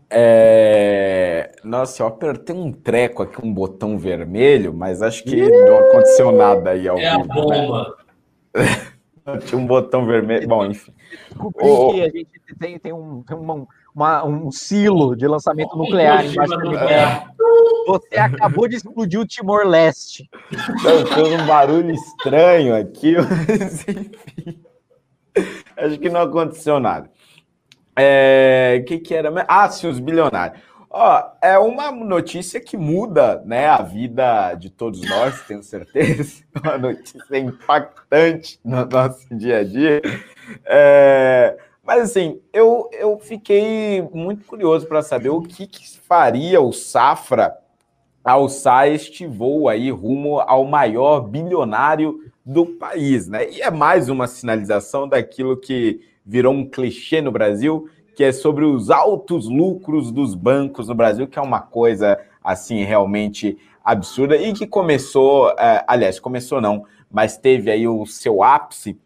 É... Nossa, eu apertei um treco aqui, um botão vermelho, mas acho que não aconteceu nada aí ao é vivo. É a bomba. Né? [LAUGHS] Tinha um botão vermelho. Bom, enfim. Desculpa, oh. a gente tem, tem um, um, uma, um silo de lançamento nuclear embaixo Você acabou de explodir o Timor-Leste. Fez um barulho estranho aqui, [LAUGHS] mas enfim. Acho que não aconteceu nada. É, que que era? Ah, sim, os bilionários. Ó, é uma notícia que muda, né, a vida de todos nós, tenho certeza. [LAUGHS] Uma notícia impactante no nosso dia a dia. É, mas assim, eu, eu fiquei muito curioso para saber o que, que faria o Safra alçar este voo aí rumo ao maior bilionário do país, né? E é mais uma sinalização daquilo que virou um clichê no Brasil, que é sobre os altos lucros dos bancos no Brasil, que é uma coisa assim realmente absurda e que começou, é, aliás, começou não, mas teve aí o seu ápice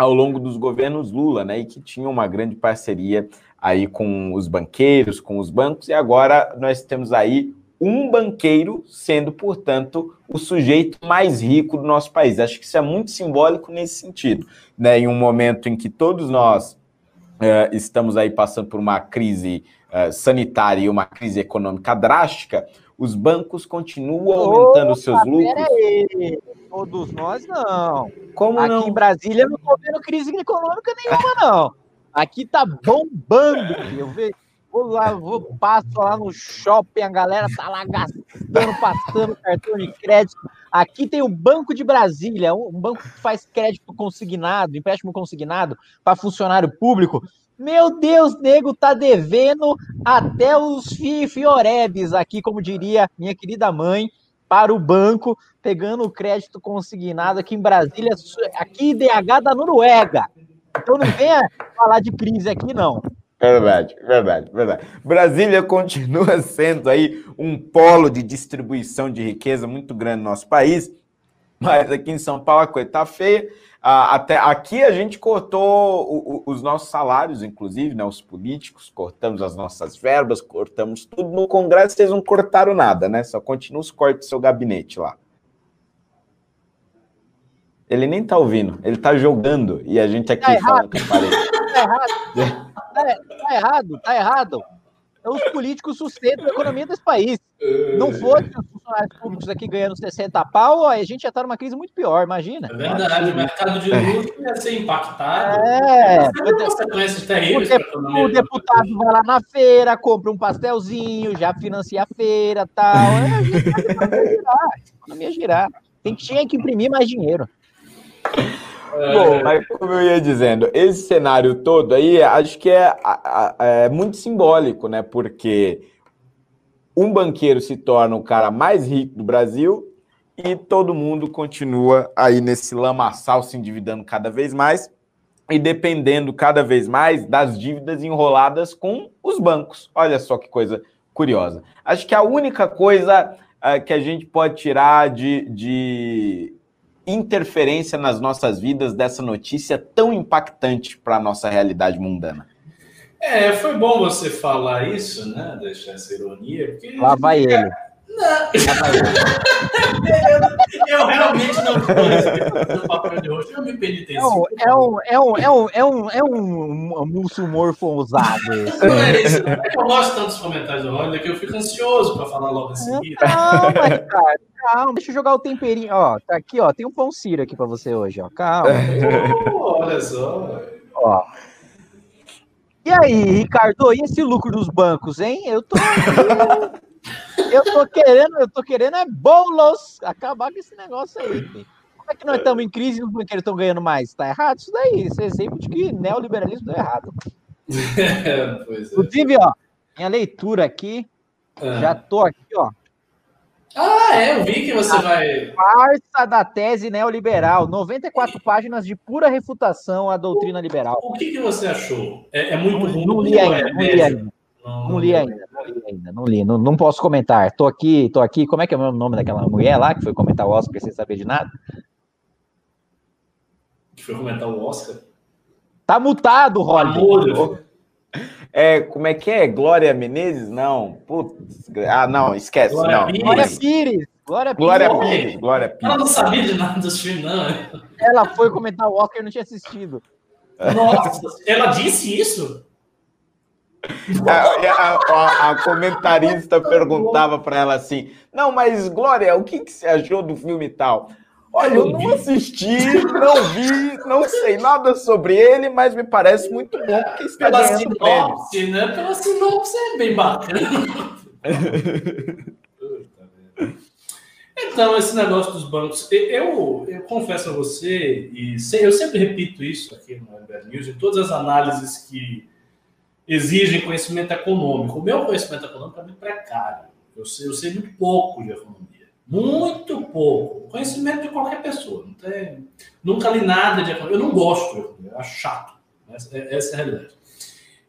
ao longo dos governos Lula, né? E que tinha uma grande parceria aí com os banqueiros, com os bancos, e agora nós temos aí um banqueiro sendo, portanto, o sujeito mais rico do nosso país. Acho que isso é muito simbólico nesse sentido, né? Em um momento em que todos nós uh, estamos aí passando por uma crise uh, sanitária e uma crise econômica drástica, os bancos continuam aumentando Opa, seus lucros. Aí. Todos nós não. Como Aqui não? em Brasília não estou vendo crise econômica nenhuma, não. Aqui tá bombando. Eu vejo, vou lá, vou, passo lá no shopping, a galera tá lá gastando, passando cartão de crédito. Aqui tem o Banco de Brasília, um banco que faz crédito consignado, empréstimo consignado para funcionário público. Meu Deus, nego tá devendo até os fiorebes aqui, como diria minha querida mãe, para o banco, pegando o crédito consignado aqui em Brasília, aqui DH da Noruega. Então não venha [LAUGHS] falar de crise aqui, não. Verdade, verdade, verdade. Brasília continua [LAUGHS] sendo aí um polo de distribuição de riqueza muito grande no nosso país, mas aqui em São Paulo a coisa tá feia. Ah, até aqui a gente cortou o, o, os nossos salários, inclusive, né, os políticos, cortamos as nossas verbas, cortamos tudo. No Congresso vocês não cortaram nada, né? Só continua os cortes do seu gabinete lá. Ele nem tá ouvindo, ele tá jogando e a gente aqui tá falando com a parede. [LAUGHS] Tá errado. Tá, [LAUGHS] tá errado, tá errado os políticos sustentam a economia desse país. Não fosse os funcionários públicos aqui ganhando 60 pau, a gente já está numa crise muito pior, imagina. É verdade, o mercado de luxo ia ser impactado. É, consequências terríveis. O, o deputado vai lá na feira, compra um pastelzinho, já financia a feira tal. É, a gente vai [LAUGHS] girar, a economia girar. Tem que, tinha que imprimir mais dinheiro. Bom, mas como eu ia dizendo, esse cenário todo aí, acho que é, é, muito simbólico, né? Porque um banqueiro se torna o cara mais rico do Brasil e todo mundo continua aí nesse lamaçal se endividando cada vez mais e dependendo cada vez mais das dívidas enroladas com os bancos. Olha só que coisa curiosa. Acho que a única coisa uh, que a gente pode tirar de, de interferência nas nossas vidas dessa notícia tão impactante para a nossa realidade mundana? É, foi bom você falar isso, né? Deixar essa ironia. Porque... Lá vai ele. Não. eu, eu, realmente não estou papel de rosto. Eu me penitencio. É um, é um, é um, é um, é um, um muçulmorfo ousado. [LAUGHS] Não é isso. É que eu gosto tanto dos comentários do Roger que eu fico ansioso para falar logo assim. Calma, cara. Calma, deixa eu jogar o temperinho. Ó, tá aqui, ó. Tem um pão ciro aqui para você hoje, ó. Calma. [LAUGHS] Oh, olha só. Ó. E aí, Ricardo, e esse lucro dos bancos, hein? Eu tô. [LAUGHS] eu tô querendo, eu tô querendo é bolos acabar com esse negócio aí. Como é que nós estamos em crise e os banqueiros estão ganhando mais? Tá errado isso daí. Esse é exemplo de que neoliberalismo tá errado. [LAUGHS] pois é. Inclusive, ó, minha leitura aqui, ah. já tô aqui, ó. Ah, é, eu vi que você a vai. Farsa da tese neoliberal. 94 páginas de pura refutação à doutrina liberal. O que, que você achou? É, é muito ruim. Não li ainda, é não li ainda. Não, não li ainda, não li ainda, não li, não, não posso comentar. Tô aqui, tô aqui. Como é que é o nome daquela mulher lá que foi comentar o Oscar sem saber de nada? Que foi comentar o Oscar? Tá mutado, Roger. É, como é que é? Glória Menezes? Não. Putz. Ah, não, esquece. Glória não. Pires. Glória Pires. Glória Pires. Glória Pires. Glória Pires. Ela não sabia de nada dos filmes, não. Ela foi comentar o Oscar e não tinha assistido. Nossa, ela disse isso? A, a, a, comentarista perguntava para ela assim: Não, mas Glória, o que, que você achou do filme e tal? Olha, eu não assisti, não vi, não sei nada sobre ele, mas me parece muito bom porque está Pela ganhando sinopse, né? Pela sinopse é bem bacana. então, esse negócio dos bancos, eu, eu confesso a você, e eu sempre repito isso aqui no Ember News, em todas as análises que exigem conhecimento econômico. O meu conhecimento econômico é muito precário. Eu sei, eu sei muito pouco de economia. Muito pouco. Conhecimento de qualquer pessoa. Não tem, nunca li nada de economia. Eu não gosto de economia, eu acho chato. Essa, é, essa é a realidade.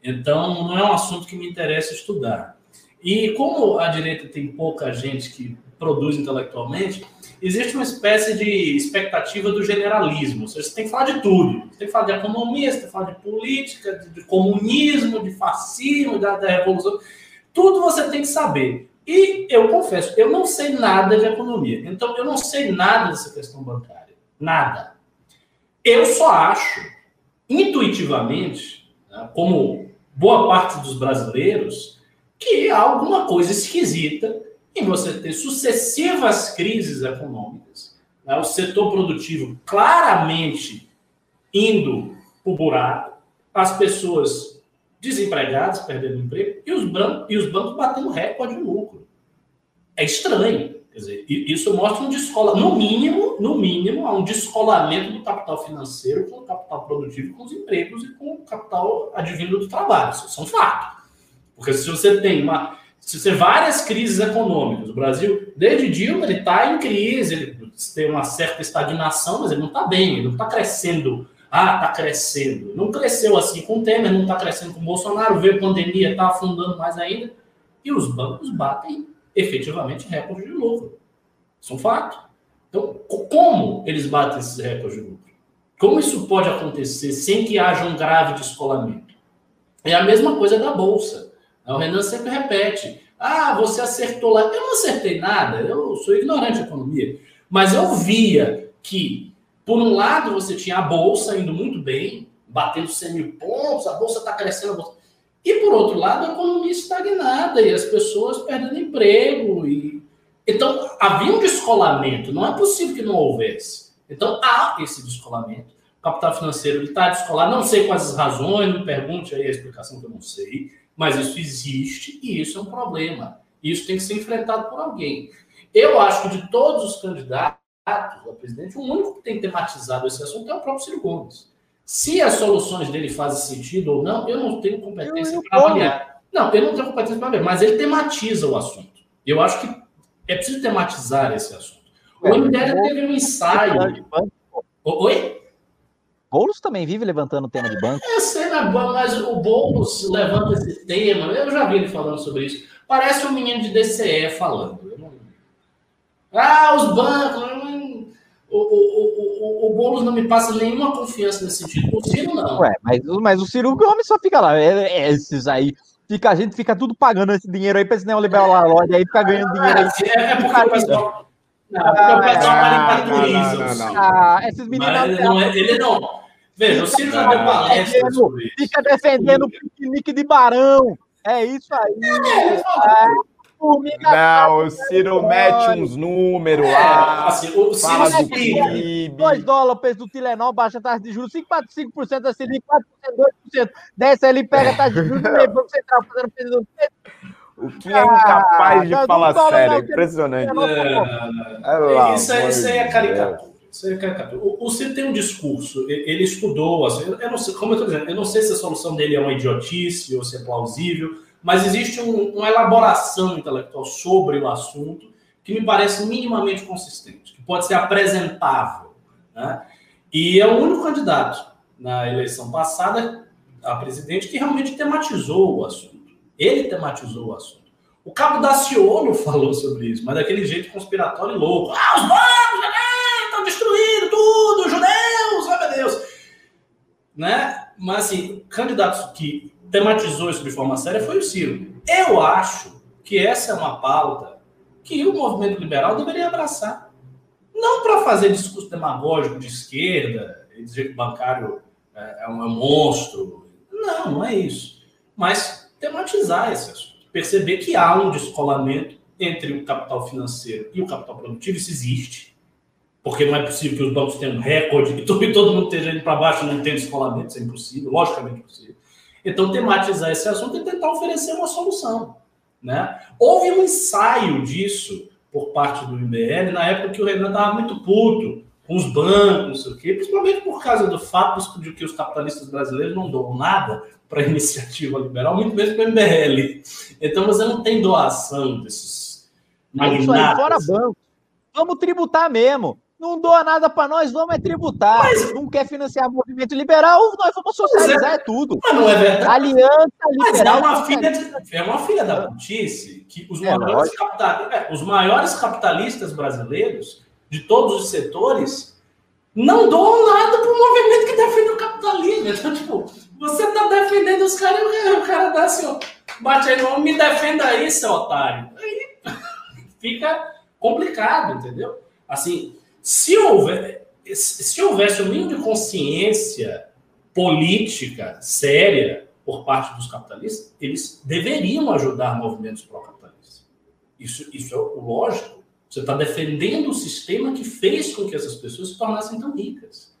Então, não é um assunto que me interessa estudar. E como a direita tem pouca gente que produz intelectualmente, existe uma espécie de expectativa do generalismo. Ou seja, você tem que falar de tudo. Você tem que falar de economia, você tem que falar de política, de, de comunismo, de fascismo, da, da revolução. Tudo você tem que saber. E eu confesso, eu não sei nada de economia. Então, eu não sei nada dessa questão bancária. Nada. Eu só acho, intuitivamente, né, como boa parte dos brasileiros, que há alguma coisa esquisita em você ter sucessivas crises econômicas, né, o setor produtivo claramente indo para o buraco, as pessoas desempregadas, perdendo emprego, e os, bancos, e os bancos batendo recorde de lucro. É estranho. Quer dizer, isso mostra um descola, no mínimo, no mínimo, há um descolamento do capital financeiro com o capital produtivo, com os empregos e com o capital advindo do trabalho. Isso são fatos. Porque se você tem uma, você várias crises econômicas, o Brasil, desde Dilma, ele está em crise, ele tem uma certa estagnação, mas ele não está bem, ele não está crescendo. Ah, está crescendo. Não cresceu assim com o Temer, não está crescendo com o Bolsonaro, veio a pandemia, está afundando mais ainda. E os bancos batem efetivamente recorde de lucro. Isso é um fato. Então, como eles batem esses recordes de lucro? Como isso pode acontecer sem que haja um grave descolamento? É a mesma coisa da Bolsa. O Renan sempre repete: ah, você acertou lá. Eu não acertei nada, eu sou ignorante de economia. Mas eu via que, por um lado, você tinha a bolsa indo muito bem, batendo 100 mil pontos, a bolsa está crescendo. Bolsa... E, por outro lado, a economia estagnada e as pessoas perdendo emprego. E... Então, havia um descolamento, não é possível que não houvesse. Então, há esse descolamento. O capital financeiro está descolado, não sei quais as razões, me pergunte aí a explicação que eu não sei. Mas isso existe e isso é um problema. Isso tem que ser enfrentado por alguém. Eu acho que de todos os candidatos a presidente, o único que tem tematizado esse assunto é o próprio Ciro Gomes. Se as soluções dele fazem sentido ou não, eu não tenho competência para avaliar. Não, eu não tenho competência para avaliar, mas ele tematiza o assunto. Eu acho que é preciso tematizar esse assunto. O MDL teve um ensaio. Oi? Boulos também vive levantando o tema de banco. Eu sei, mas o Boulos levanta esse tema. Eu já vi ele falando sobre isso. Parece um menino de DCE falando. Ah, os bancos. Hum, o, o, o, o, Boulos não me passa nenhuma confiança nesse sentido. O Ciro não. Ué, mas, mas o Ciro, o homem só fica lá. É, é esses aí. Fica, a gente fica tudo pagando esse dinheiro aí pra esse neoliberal lá, loja aí, fica ganhando dinheiro aí. É, é porque o pessoal. Não, porque o pessoal caricaturiza. não, não, não. Ah, esses meninos. Mas não, é- ele não. Veja, o Ciro já deu palestra sobre isso. Fica defendendo o piquenique de barão. É isso aí. É, Não, o Ciro mete uns números É, lá. assim, o Ciro Fala do explica. PIB. 2 dólares o preço do Tilenol, baixa a taxa de juros, 5,45% da Selic, 4%, 2%. Desce ele pega a taxa de juros do meio, Banco Central fazendo presidente. O que é incapaz de Ah, falar não, não, sério, é impressionante. É, Olha lá, isso, é, isso aí é de caricatura. Caricatura. O, o Ciro tem um discurso, ele estudou, assim, eu não sei, como eu estou dizendo, eu não sei se a solução dele é uma idiotice ou se é plausível, mas existe um- uma elaboração intelectual sobre o assunto que me parece minimamente consistente, que pode ser apresentável. Né? E é o único candidato na eleição passada a presidente que realmente tematizou o assunto. Ele tematizou o assunto. O Cabo Daciolo [LAUGHS] falou sobre isso, mas daquele jeito conspiratório e louco. Ah, os destruindo tudo, judeus, meu Deus. Né? Mas assim, o candidato que tematizou isso de forma séria foi o Ciro. Eu acho que essa é uma pauta que o movimento liberal deveria abraçar. Não para fazer discurso demagógico de esquerda, e dizer que o bancário é, é é um monstro. Não, não é isso. Mas tematizar esse assunto. Perceber que há um descolamento entre o capital financeiro e o capital produtivo, isso existe. Porque não é possível que os bancos tenham recorde e todo, [LAUGHS] todo mundo esteja indo para baixo e não tenha descolamento, isso é impossível, logicamente impossível. Então, tematizar esse assunto e tentar oferecer uma solução. Né? Houve um ensaio disso por parte do IBL na época que o Renan estava muito puto com os bancos, não sei o quê, principalmente por causa do fato de que os capitalistas brasileiros não doam nada para a [LAUGHS] iniciativa liberal, muito menos para o MBL. Então você não tem doação desses É isso aí, magnatas. fora banco. Vamos tributar mesmo. Não doa nada pra nós, vamos é tributar. Não quer financiar movimento liberal, nós vamos socializar é tudo. Mas não é verdade. Aliança Mas é liberal. uma, filha de- é uma filha da putice que os É, maiores, capita- é, os maiores capitalistas brasileiros, de todos os setores, não doam nada para o movimento que defende o capitalismo. Então, tipo, você tá defendendo os caras e o cara- o dá assim, ó, bate aí no ombro, me defenda aí, seu otário. Aí [LAUGHS] fica complicado, entendeu? Assim, se houver, se houvesse o mínimo de consciência política séria por parte dos capitalistas, eles deveriam ajudar movimentos pró-capitalistas. Isso, isso é lógico. Você está defendendo o sistema que fez com que essas pessoas se tornassem tão ricas.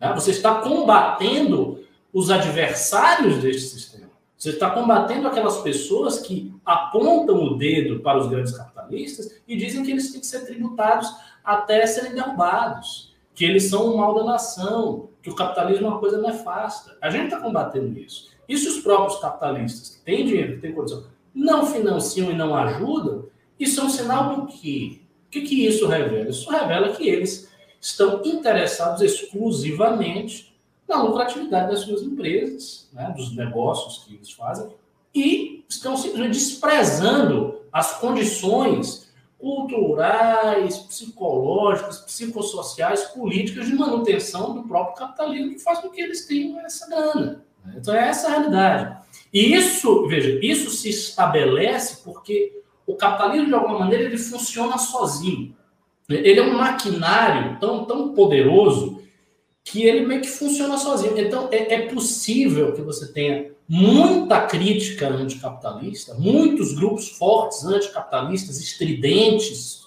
né? Você está combatendo os adversários deste sistema. Você está combatendo aquelas pessoas que apontam o dedo para os grandes capitalistas e dizem que eles têm que ser tributados até serem derrubados, que eles são o mal da nação, que o capitalismo é uma coisa nefasta. A gente está combatendo isso. E se os próprios capitalistas, que têm dinheiro, que têm condição, não financiam e não ajudam, isso é um sinal do quê? O que, que isso revela? Isso revela que eles estão interessados exclusivamente na lucratividade das suas empresas, né, dos negócios que eles fazem, e estão simplesmente desprezando as condições culturais, psicológicas, psicossociais, políticas de manutenção do próprio capitalismo que faz com que eles tenham essa grana. né? Então, é essa a realidade. E isso, veja, isso se estabelece porque o capitalismo, de alguma maneira, ele funciona sozinho. Ele é um maquinário tão, tão poderoso que ele meio que funciona sozinho. Então, é, é possível que você tenha muita crítica anticapitalista, muitos grupos fortes anticapitalistas, estridentes,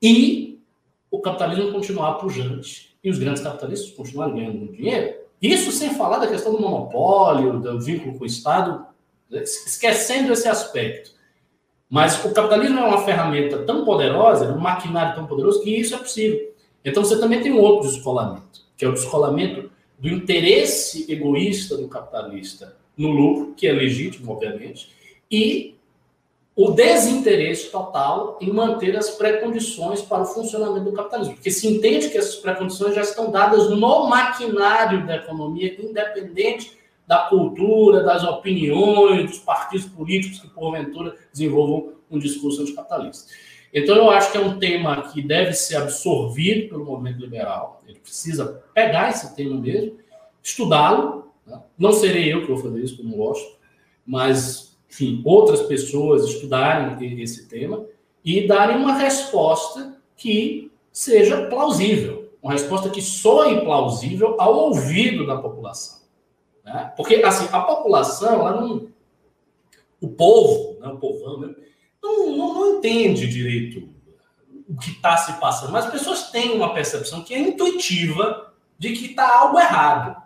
e o capitalismo continuar pujante e os grandes capitalistas continuarem ganhando dinheiro. Isso sem falar da questão do monopólio, do vínculo com o Estado, esquecendo esse aspecto. Mas o capitalismo é uma ferramenta tão poderosa, um maquinário tão poderoso, que isso é possível. Então você também tem um outro descolamento, que é o descolamento do interesse egoísta do capitalista no lucro, que é legítimo, obviamente, e o desinteresse total em manter as pré-condições para o funcionamento do capitalismo. Porque se entende que essas pré-condições já estão dadas no maquinário da economia, independente da cultura, das opiniões, dos partidos políticos que, porventura, desenvolvam um discurso anticapitalista. Então, eu acho que é um tema que deve ser absorvido pelo movimento liberal. Ele precisa pegar esse tema mesmo, estudá-lo. Não serei eu que vou fazer isso, porque eu não gosto, mas, enfim, outras pessoas estudarem esse tema e darem uma resposta que seja plausível. Uma resposta que soe plausível ao ouvido da população. Né? Porque, assim, a população, ela não. O povo, né, o povão, né, não, não, não entende direito o que está se passando, mas as pessoas têm uma percepção que é intuitiva de que está algo errado.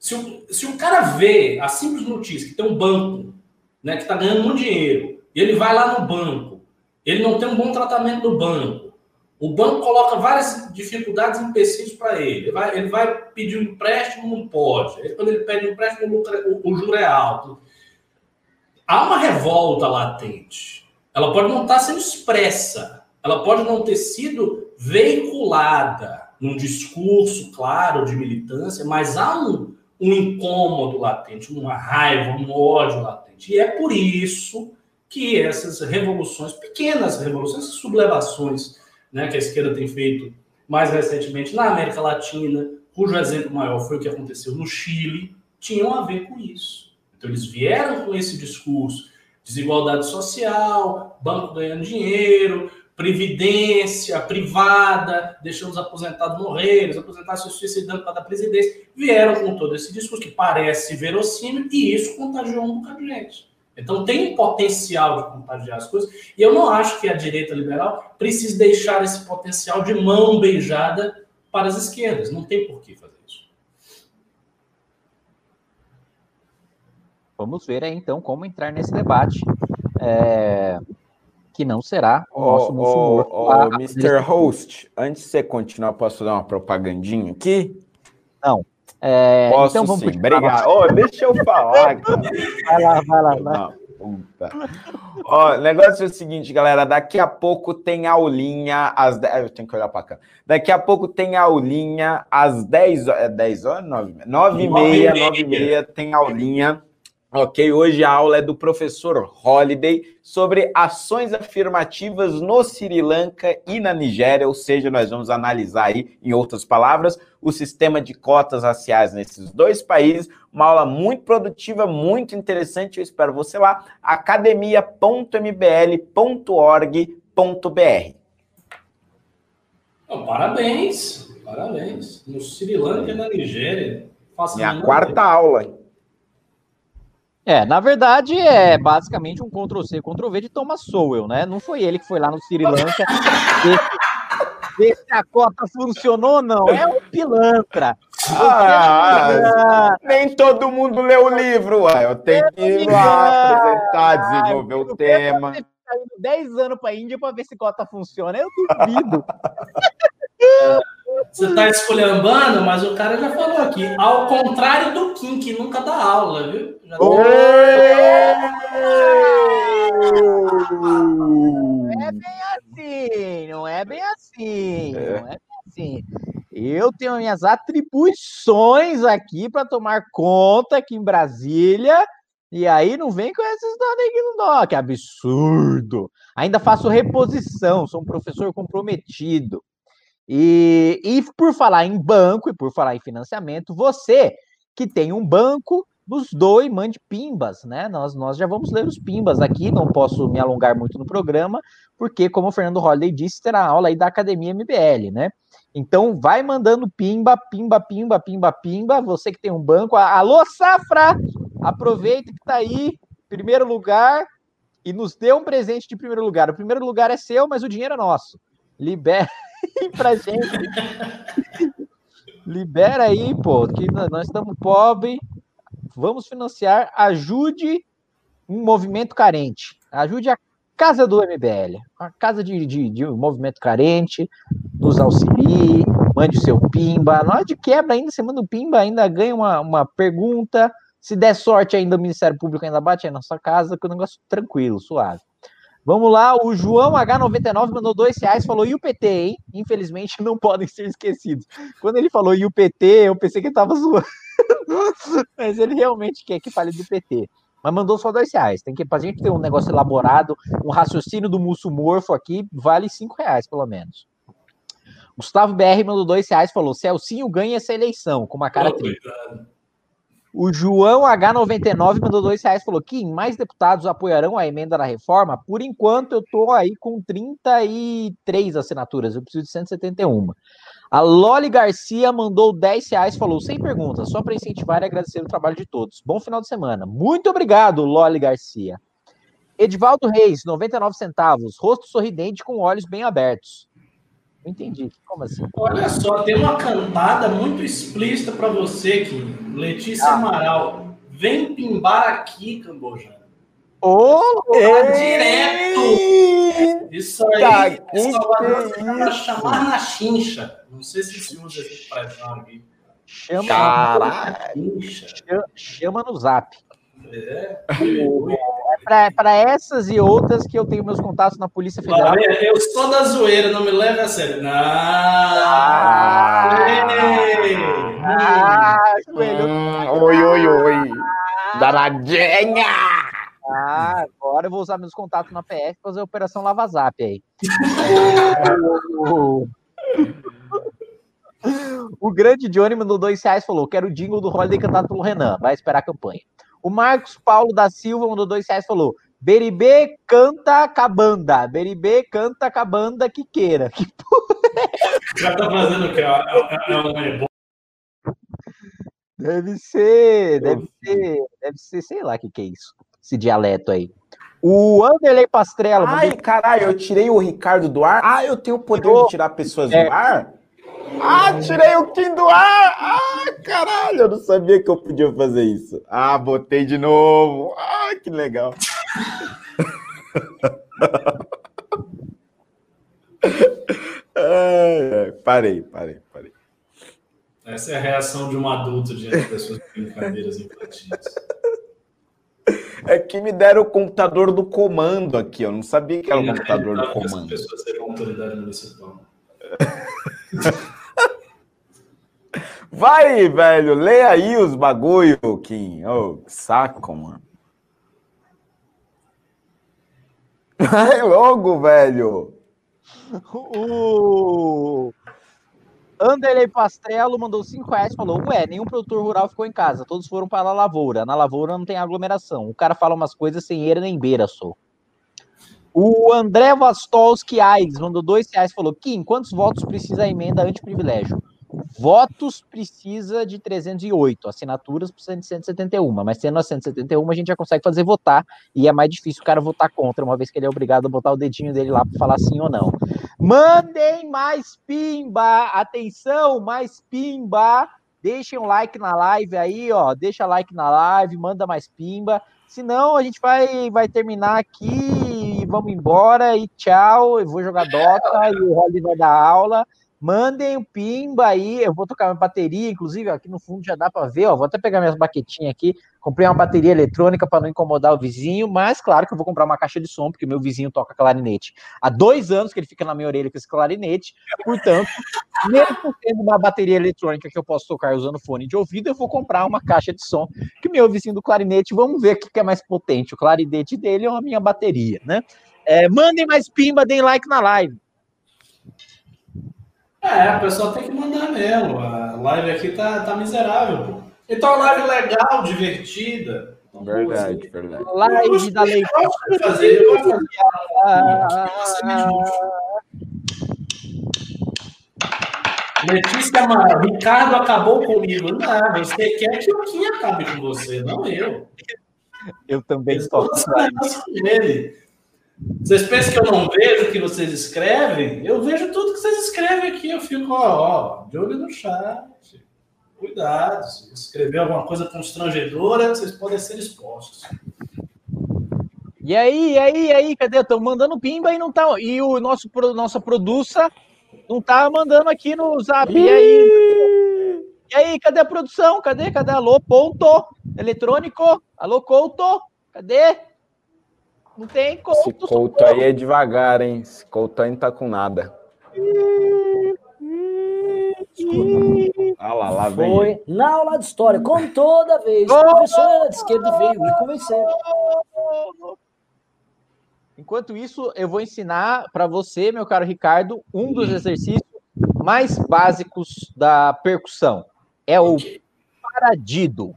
Se o, se o cara vê a simples notícia que tem um banco né, que está ganhando muito dinheiro, e ele vai lá no banco, ele não tem um bom tratamento do banco, o banco coloca várias dificuldades e empecilhos para ele. Ele vai, ele vai pedir um empréstimo, não pode. Quando ele pede um empréstimo, o, o juro é alto. Há uma revolta latente. Ela pode não estar sendo expressa, ela pode não ter sido veiculada num discurso claro de militância, mas há um, um incômodo latente, uma raiva, um ódio latente. E é por isso que essas revoluções, pequenas revoluções, sublevações né, que a esquerda tem feito mais recentemente na América Latina, cujo exemplo maior foi o que aconteceu no Chile, tinham a ver com isso. Então, eles vieram com esse discurso: desigualdade social, banco ganhando dinheiro, previdência privada, deixando os aposentados morrer, os aposentados se suicidando para a presidência. Vieram com todo esse discurso que parece verossímil e isso contagiou um bocado de gente. Então tem um potencial de contagiar as coisas. E eu não acho que a direita liberal precise deixar esse potencial de mão beijada para as esquerdas. Não tem por que fazer isso. Vamos ver aí, então como entrar nesse debate. É... Que não será o nosso oh, oh, oh, Mr. Host, antes de você continuar, posso dar uma propagandinha aqui? Não. É, Posso então vamos sim, obrigado. Oh, deixa eu falar. [LAUGHS] Vai lá, vai lá. Vai. puta. Ó, o negócio é o seguinte, galera. Daqui a pouco tem aulinha às 10. Eu tenho que olhar para cá. Daqui a pouco tem aulinha às 10 horas. 10 horas? 9, 9 e meia, 9 e meia tem aulinha Ok, hoje a aula é do professor Holiday sobre ações afirmativas no Sri Lanka e na Nigéria, ou seja, nós vamos analisar aí, em outras palavras, o sistema de cotas raciais nesses dois países. Uma aula muito produtiva, muito interessante. Eu espero você lá, academia.mbl.org.br. Oh, parabéns, parabéns. No Sri Lanka e na Nigéria. Minha quarta aula. É, na verdade, é basicamente um Ctrl-C, Ctrl-V de Thomas Sowell, né? Não foi ele que foi lá no Sri Lanka [LAUGHS] ver se a cota funcionou, não. É um pilantra. Ah, nem todo mundo lê o livro, ué. Eu tenho que ir lá apresentar, desenvolver o tema. 10 anos para a Índia para ver se cota funciona. Eu duvido. [LAUGHS] Você está escolhambando, mas o cara já falou aqui. Ao contrário do Kim, que nunca dá aula, viu? Já não é bem assim, não é bem assim, é. não é bem assim. Eu tenho minhas atribuições aqui para tomar conta aqui em Brasília. E aí não vem com esses dados que não dá, que absurdo. Ainda faço reposição, sou um professor comprometido. E, e por falar em banco e por falar em financiamento, você que tem um banco, nos doe, mande pimbas, né? Nós, nós já vamos ler os pimbas aqui, não posso me alongar muito no programa, porque, como o Fernando Holliday disse, terá aula aí da Academia MBL, né? Então, vai mandando pimba, pimba, pimba, pimba, pimba. Você que tem um banco, alô, Safra! Aproveita que tá aí, primeiro lugar, e nos dê um presente de primeiro lugar. O primeiro lugar é seu, mas o dinheiro é nosso. Libera. [LAUGHS] [LAUGHS] pra gente. Libera aí, pô, que nós estamos pobres. Vamos financiar. Ajude um movimento carente. Ajude a casa do MBL, a casa de, de, de um movimento carente. Nos auxilie, mande o seu pimba. Hora de quebra, ainda você manda o pimba, ainda ganha uma, uma pergunta. Se der sorte, ainda o Ministério Público ainda bate aí na sua casa, que o negócio tranquilo, suave. Vamos lá, o João H99 mandou dois reais, falou e o PT, hein? Infelizmente não podem ser esquecidos. Quando ele falou e o PT, eu pensei que ele tava zoando. [LAUGHS] Mas ele realmente quer que fale do PT. Mas mandou só dois reais. Tem que, pra gente ter um negócio elaborado, um raciocínio do muçulmorfo aqui, vale cinco reais, pelo menos. Gustavo BR mandou dois reais falou: Celcinho ganha essa eleição, com uma cara triste. O João H99 mandou dois reais falou: Kim, mais deputados apoiarão a emenda da reforma? Por enquanto, eu tô aí com 33 assinaturas, eu preciso de 171. A Loli Garcia mandou 10 reais, falou, sem perguntas, só para incentivar e agradecer o trabalho de todos. Bom final de semana. Muito obrigado, Loli Garcia. Edvaldo Reis, 99 centavos, rosto sorridente com olhos bem abertos. Não entendi. Como assim? Olha só, tem uma cantada muito explícita para você, Kim. Letícia ah. Amaral. Vem pimbar aqui, Camboja. Ô, oh, tá direto! Isso aí tá, é Salvador chamar na chincha. Não sei se se usa essa expressão aqui. Chama, Caralho. Chama, chama no zap. É. é para essas e outras que eu tenho meus contatos na Polícia Federal. Olha, eu sou da zoeira, não me leve a sério. Não! Ah, ah, joelho. Hum, oi, oi, oi. Danadinha! Ah, agora eu vou usar meus contatos na PF para fazer a Operação Lava Zap aí. [LAUGHS] o grande Johnny mandou dois reais falou: quero o jingle do Holiday cantado pelo Renan. Vai esperar a campanha. O Marcos Paulo da Silva mandou dois reais falou: Beribê canta cabanda. Beribê canta cabanda que queira. Que porra é Já tá fazendo o que? É, um Deve ser, deve ser, deve ser, sei lá o que, que é isso, esse dialeto aí. O Anderley Pastrello. Ai, mandou... caralho, eu tirei o Ricardo do ar. Ah, eu tenho o poder de tirar pessoas é. do ar? Ah, tirei o Kim do ar! Ah, caralho, eu não sabia que eu podia fazer isso. Ah, botei de novo. Ah, que legal. é, parei, parei, parei. Essa é a reação de um adulto diante das suas brincadeiras infantis. É que me deram o computador do comando aqui, eu não sabia que era o computador do comando. As pessoas seriam autoridade municipal. [LAUGHS] Vai, velho, lê aí os bagulho, Kim. Oh, que saco, mano. Vai [LAUGHS] logo, velho. O Anderley Pastrello mandou 5 reais falou: Ué, nenhum produtor rural ficou em casa, todos foram para a lavoura. Na lavoura não tem aglomeração. O cara fala umas coisas sem eira nem beira, só. O André Vastolski Aires mandou 2 reais falou: Kim, quantos votos precisa a emenda anti-privilégio? Votos precisa de 308, assinaturas precisa de 171, mas tendo a 171 a gente já consegue fazer votar e é mais difícil o cara votar contra, uma vez que ele é obrigado a botar o dedinho dele lá para falar sim ou não. Mandem mais pimba, atenção, mais pimba. Deixem um like na live aí, ó, deixa like na live, manda mais pimba. Senão a gente vai vai terminar aqui e vamos embora e tchau. Eu vou jogar Dota e o Rolly vai dar aula. Mandem o pimba aí, eu vou tocar minha bateria, inclusive aqui no fundo já dá para ver, ó, vou até pegar minhas baquetinhas aqui, comprei uma bateria eletrônica para não incomodar o vizinho, mas claro que eu vou comprar uma caixa de som, porque meu vizinho toca clarinete. Há dois anos que ele fica na minha orelha com esse clarinete, portanto, [LAUGHS] mesmo tendo uma bateria eletrônica que eu posso tocar usando fone de ouvido, eu vou comprar uma caixa de som, que meu vizinho do clarinete, vamos ver o que é mais potente, o clarinete dele ou a minha bateria, né? É, mandem mais pimba, deem like na live. É, o pessoal tem que mandar mesmo. A live aqui tá, tá miserável, pô. Então, live legal, divertida. Verdade, verdade. Live da leitura. Fazer, eu vou fazer. Letícia Amaral, Ricardo acabou comigo. Não, você quer que o Kim acabe com você, não eu. Eu também estou. Ele. Vocês pensam que eu não vejo o que vocês escrevem? Eu vejo tudo que vocês escrevem aqui. Eu fico, ó, ó de olho no chat. Cuidado. Se escrever alguma coisa constrangedora, vocês podem ser expostos. E aí, e aí, e aí, cadê? Estão mandando pimba e não tá. E o nosso nossa produça não tá mandando aqui no zap. E aí? E aí, cadê a produção? Cadê? Cadê? Alô, ponto eletrônico? Alô, Couto? Cadê? Não tem Couto. Esse Couto aí é devagar, hein? Esse Couto aí não tá com nada. Ah lá, lá vem. Foi na aula de história, como toda vez. O professor era de esquerda e veio me convencer. Enquanto isso, eu vou ensinar para você, meu caro Ricardo, um dos exercícios mais básicos da percussão. É o paradido.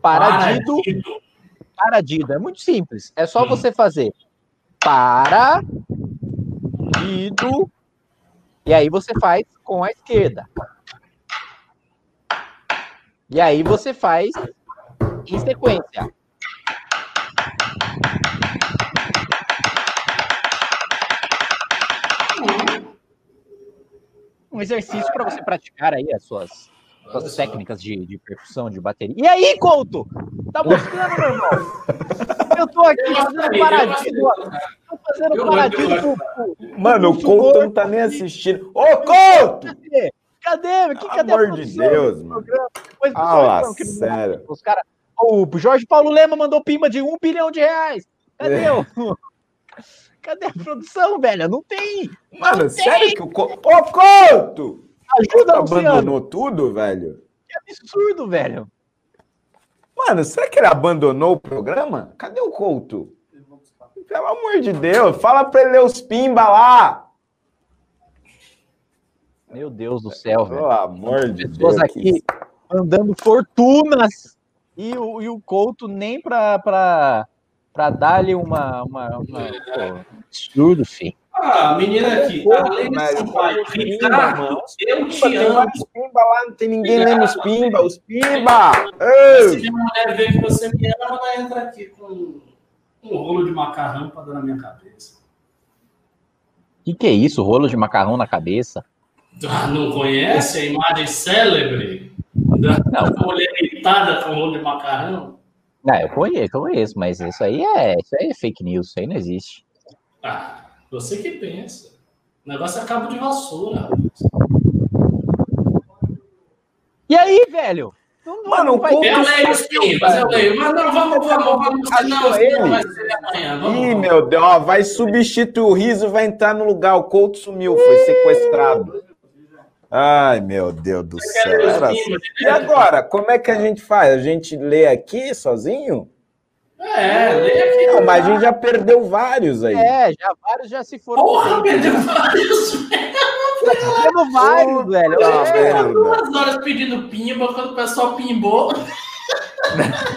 Paradido, paradido. É muito simples. É só você fazer para, dido, e aí você faz com a esquerda. E aí você faz em sequência. Um exercício para você praticar aí as suas, suas técnicas de, de percussão, de bateria. E aí, Couto? Tá mostrando, meu irmão? Eu tô aqui fazendo paradinho. Tô fazendo paradinho. Mano, o Couto não tá nem assistindo. Ô, Couto! Cadê? Cadê? Que, cadê Amor de Deus, mano. Ah, lá, não, que não- sério. Os cara, o Jorge Paulo Lema mandou pimba de um bilhão de reais. Cadê É. o... Cadê a produção, velho? Não tem. Mano, Não sério tem. que o. Ô, Couto! Ajuda, Luciano. Abandonou tudo, velho? Que absurdo, velho. Mano, será que ele abandonou o programa? Cadê o Couto? Pelo amor de Deus, fala pra ele ler os pimba lá. Meu Deus do céu, velho. Pelo amor de Pessoas Deus. aqui mandando fortunas. E o, e o Couto nem pra, pra, pra dar-lhe uma. uma, uma pô, absurdo, filho. Ah, a menina aqui, Pô, além de pimba, Ricardo, mano. eu Pimba, te tem amo. pimba lá, não tem ninguém lendo os pimba, os pimba! Se minha mulher ver que você me ama, ela vai entrar aqui com um rolo de macarrão para dar na minha cabeça. O que, que é isso? Rolo de macarrão na cabeça? Ah, não conhece a imagem célebre da mulher irritada com rolo de macarrão? Não, eu conheço, eu conheço, mas isso aí é, isso aí é fake news, isso aí não existe. Ah, você que pensa. O negócio é cabo de vassoura. E aí, velho? Não, Mano, não o Couto Eu leio os pimbas, eu leio. Mas não, vamos, vamos, vamos. Achou Não, ele? não vai ser amanhã. Vamos, Ih, vamos. meu Deus, ó, vai substituir o riso, vai entrar no lugar. O Couto sumiu, foi sequestrado. Ai, meu Deus do céu. Era assim. E agora, como é que a gente faz? A gente lê aqui sozinho? É, lê aqui. Não, mas a gente já perdeu vários aí. É, já vários já se foram. Porra, perdeu vários. [LAUGHS] Perdemos vários, velho. Puta É, merda. Duas horas pedindo pimba, quando o pessoal pimbou. [LAUGHS]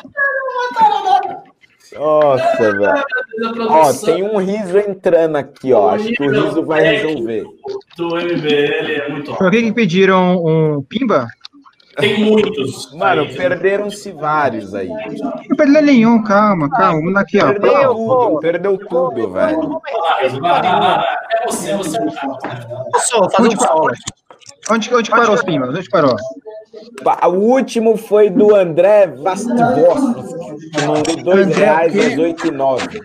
Nossa, velho. Ó, tem um riso entrando aqui, ó. Acho que o riso vai resolver. do MBL é muito Por que, que pediram um pimba? Tem muitos. Mano, perderam-se vários aí. Não perdeu nenhum, calma, calma. Vamos aqui, ó. Perdeu tudo, pô. perdeu tudo, velho. Vai, vai, vai, vai. É você, você é o cara. Só, fazer um solo. Onde, onde parou os pimbas? Onde parou? O último foi do André Vastivoski, que mandou dois André reais às 8 e 9.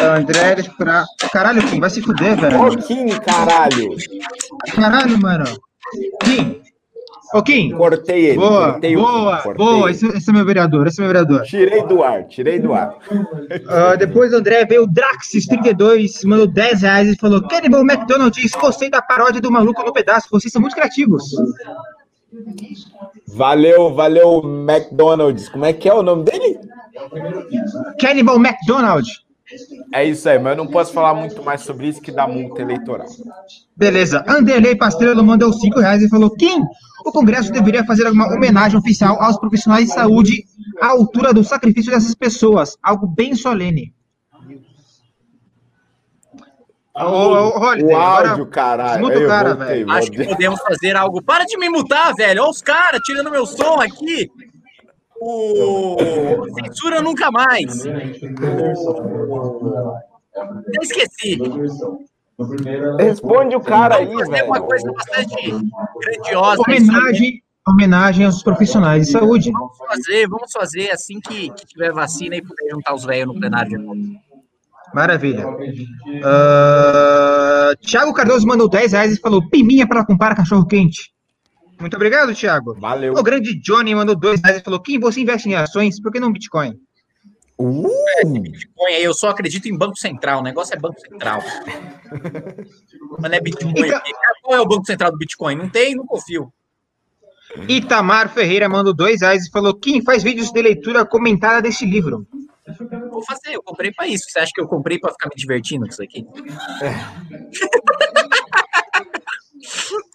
André, esperar. Caralho, Kim, vai se fuder, velho. Ô, Kim, caralho. Caralho, mano. Kim. Ô, Kim. Cortei ele. Boa, cortei o boa, Kim, boa. Esse, esse é meu vereador, esse é meu vereador. Tirei do ar, tirei do ar. Ah, depois André veio o Draxis32, mandou 10 reais e falou: Cannibal McDonald's, gostei da paródia do maluco no pedaço, vocês são muito criativos. Valeu, valeu, McDonald's. Como é que é o nome dele? Cannibal McDonald. É isso aí, mas eu não posso falar muito mais sobre isso que dá multa eleitoral. Beleza. Anderley Pastrello mandou 5 reais e falou: Kim, o Congresso deveria fazer alguma homenagem oficial aos profissionais de saúde à altura do sacrifício dessas pessoas. Algo bem solene. Ô, ô, ô, Holiday, O agora- áudio, caralho. desmuta Aí o cara, voltei, velho. Acho que podemos fazer algo. Para de me mutar, velho. Olha os caras tirando meu som aqui. O... Censura nunca mais. Eu esqueci. Responde o cara aí, velho. uma coisa bastante grandiosa. Homenagem, homenagem aos profissionais de saúde. Vamos fazer, vamos fazer assim que, que tiver vacina e puder juntar os velhos no plenário de novo. Maravilha. Ah, Thiago Cardoso mandou 10 reais e falou: Piminha para comprar cachorro quente. Muito obrigado, Thiago. Valeu. O grande Johnny mandou 2 reais e falou: Kim, você investe em ações, por que não Bitcoin? Uh, Bitcoin aí, eu só acredito em Banco Central. O negócio é Banco Central. [LAUGHS] Mas não é Bitcoin. Então- Qual é o Banco Central do Bitcoin? Não tem, não confio. Itamar Ferreira mandou dois reais e falou: Kim, faz vídeos de leitura comentada desse livro. Vou fazer, eu comprei pra isso. Você acha que eu comprei pra ficar me divertindo com isso aqui? [LAUGHS]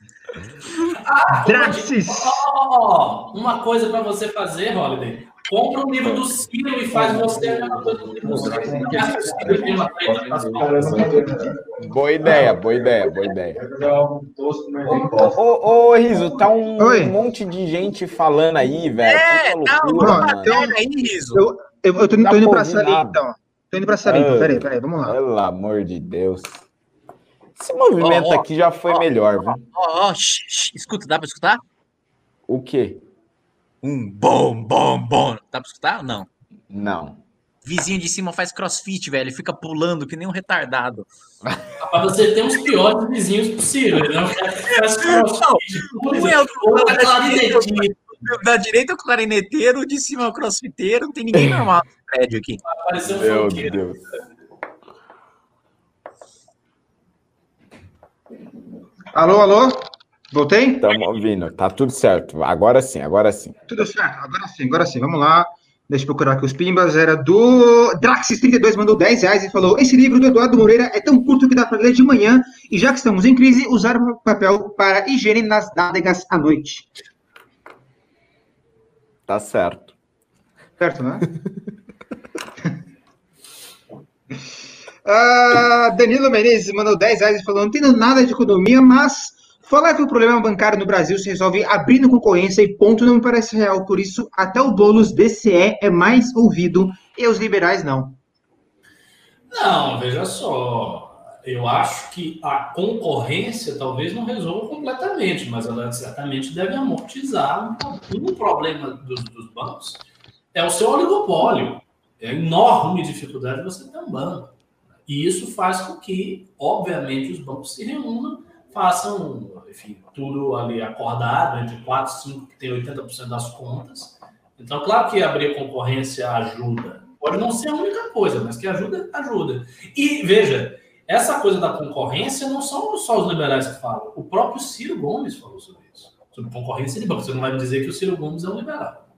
Draxis! Ó, uma coisa para você fazer, Holiday. Compra um livro do Ciro e faz você a mesma coisa do livro do Ciro. As palmas? Boa ideia, boa ideia, boa ideia. Ô, ô, ô, Riso, tá um Oi. monte de gente falando aí, velho. É, calma, loucura, mano. pera aí, Riso. Eu, eu, eu tô, Dá tô indo pra nada. então. Tô indo pra então. Ah. Peraí, peraí, vamos lá. Pelo amor de Deus. Esse movimento Ó, ó, aqui já foi ó, melhor, viu? Ó, escuta, dá pra escutar? O quê? Um bom, bom, bom. Dá pra escutar ou não? Não. Vizinho de cima faz crossfit, velho. Ele fica pulando que nem um retardado. [LAUGHS] Pra você ter os piores vizinhos possíveis. Não faz crossfit. Um é o Ou é clarinetinho. da direita é o clarineteiro, o de cima é o crossfiteiro. Não tem ninguém normal no prédio aqui. Pareceu um Meu. Deus. Alô, alô? Voltei? Estamos ouvindo. Tá tudo certo. Agora sim, agora sim. Tudo certo, agora sim, agora sim, vamos lá. Deixa eu procurar aqui os pimbas. Era do Draxis32, mandou 10 reais e falou: Esse livro do Eduardo Moreira é tão curto que dá para ler de manhã, e já que estamos em crise, usar o papel para higiene nas nádegas à noite. Tá certo. Certo, né? [LAUGHS] Ah, Danilo Menezes mandou 10 reais e falou: Não entendo nada de economia, mas falar que o problema bancário no Brasil se resolve abrindo concorrência e ponto não me parece real. Por isso, até o Boulos DCE é mais ouvido e os liberais não. Não, veja só. Eu acho que a concorrência talvez não resolva completamente, mas ela certamente deve amortizar um, um problema dos, dos bancos. É o seu oligopólio. É enorme dificuldade de você ter um banco. E isso faz com que, obviamente, os bancos se reúnam, façam, enfim, tudo ali acordado, entre 4 e 5, que tem 80% das contas. Então, claro que abrir concorrência ajuda. Pode não ser a única coisa, mas que ajuda, ajuda. E veja, essa coisa da concorrência não são só os liberais que falam. O próprio Ciro Gomes falou sobre isso. Sobre concorrência de banco. Você não vai me dizer que o Ciro Gomes é um liberal.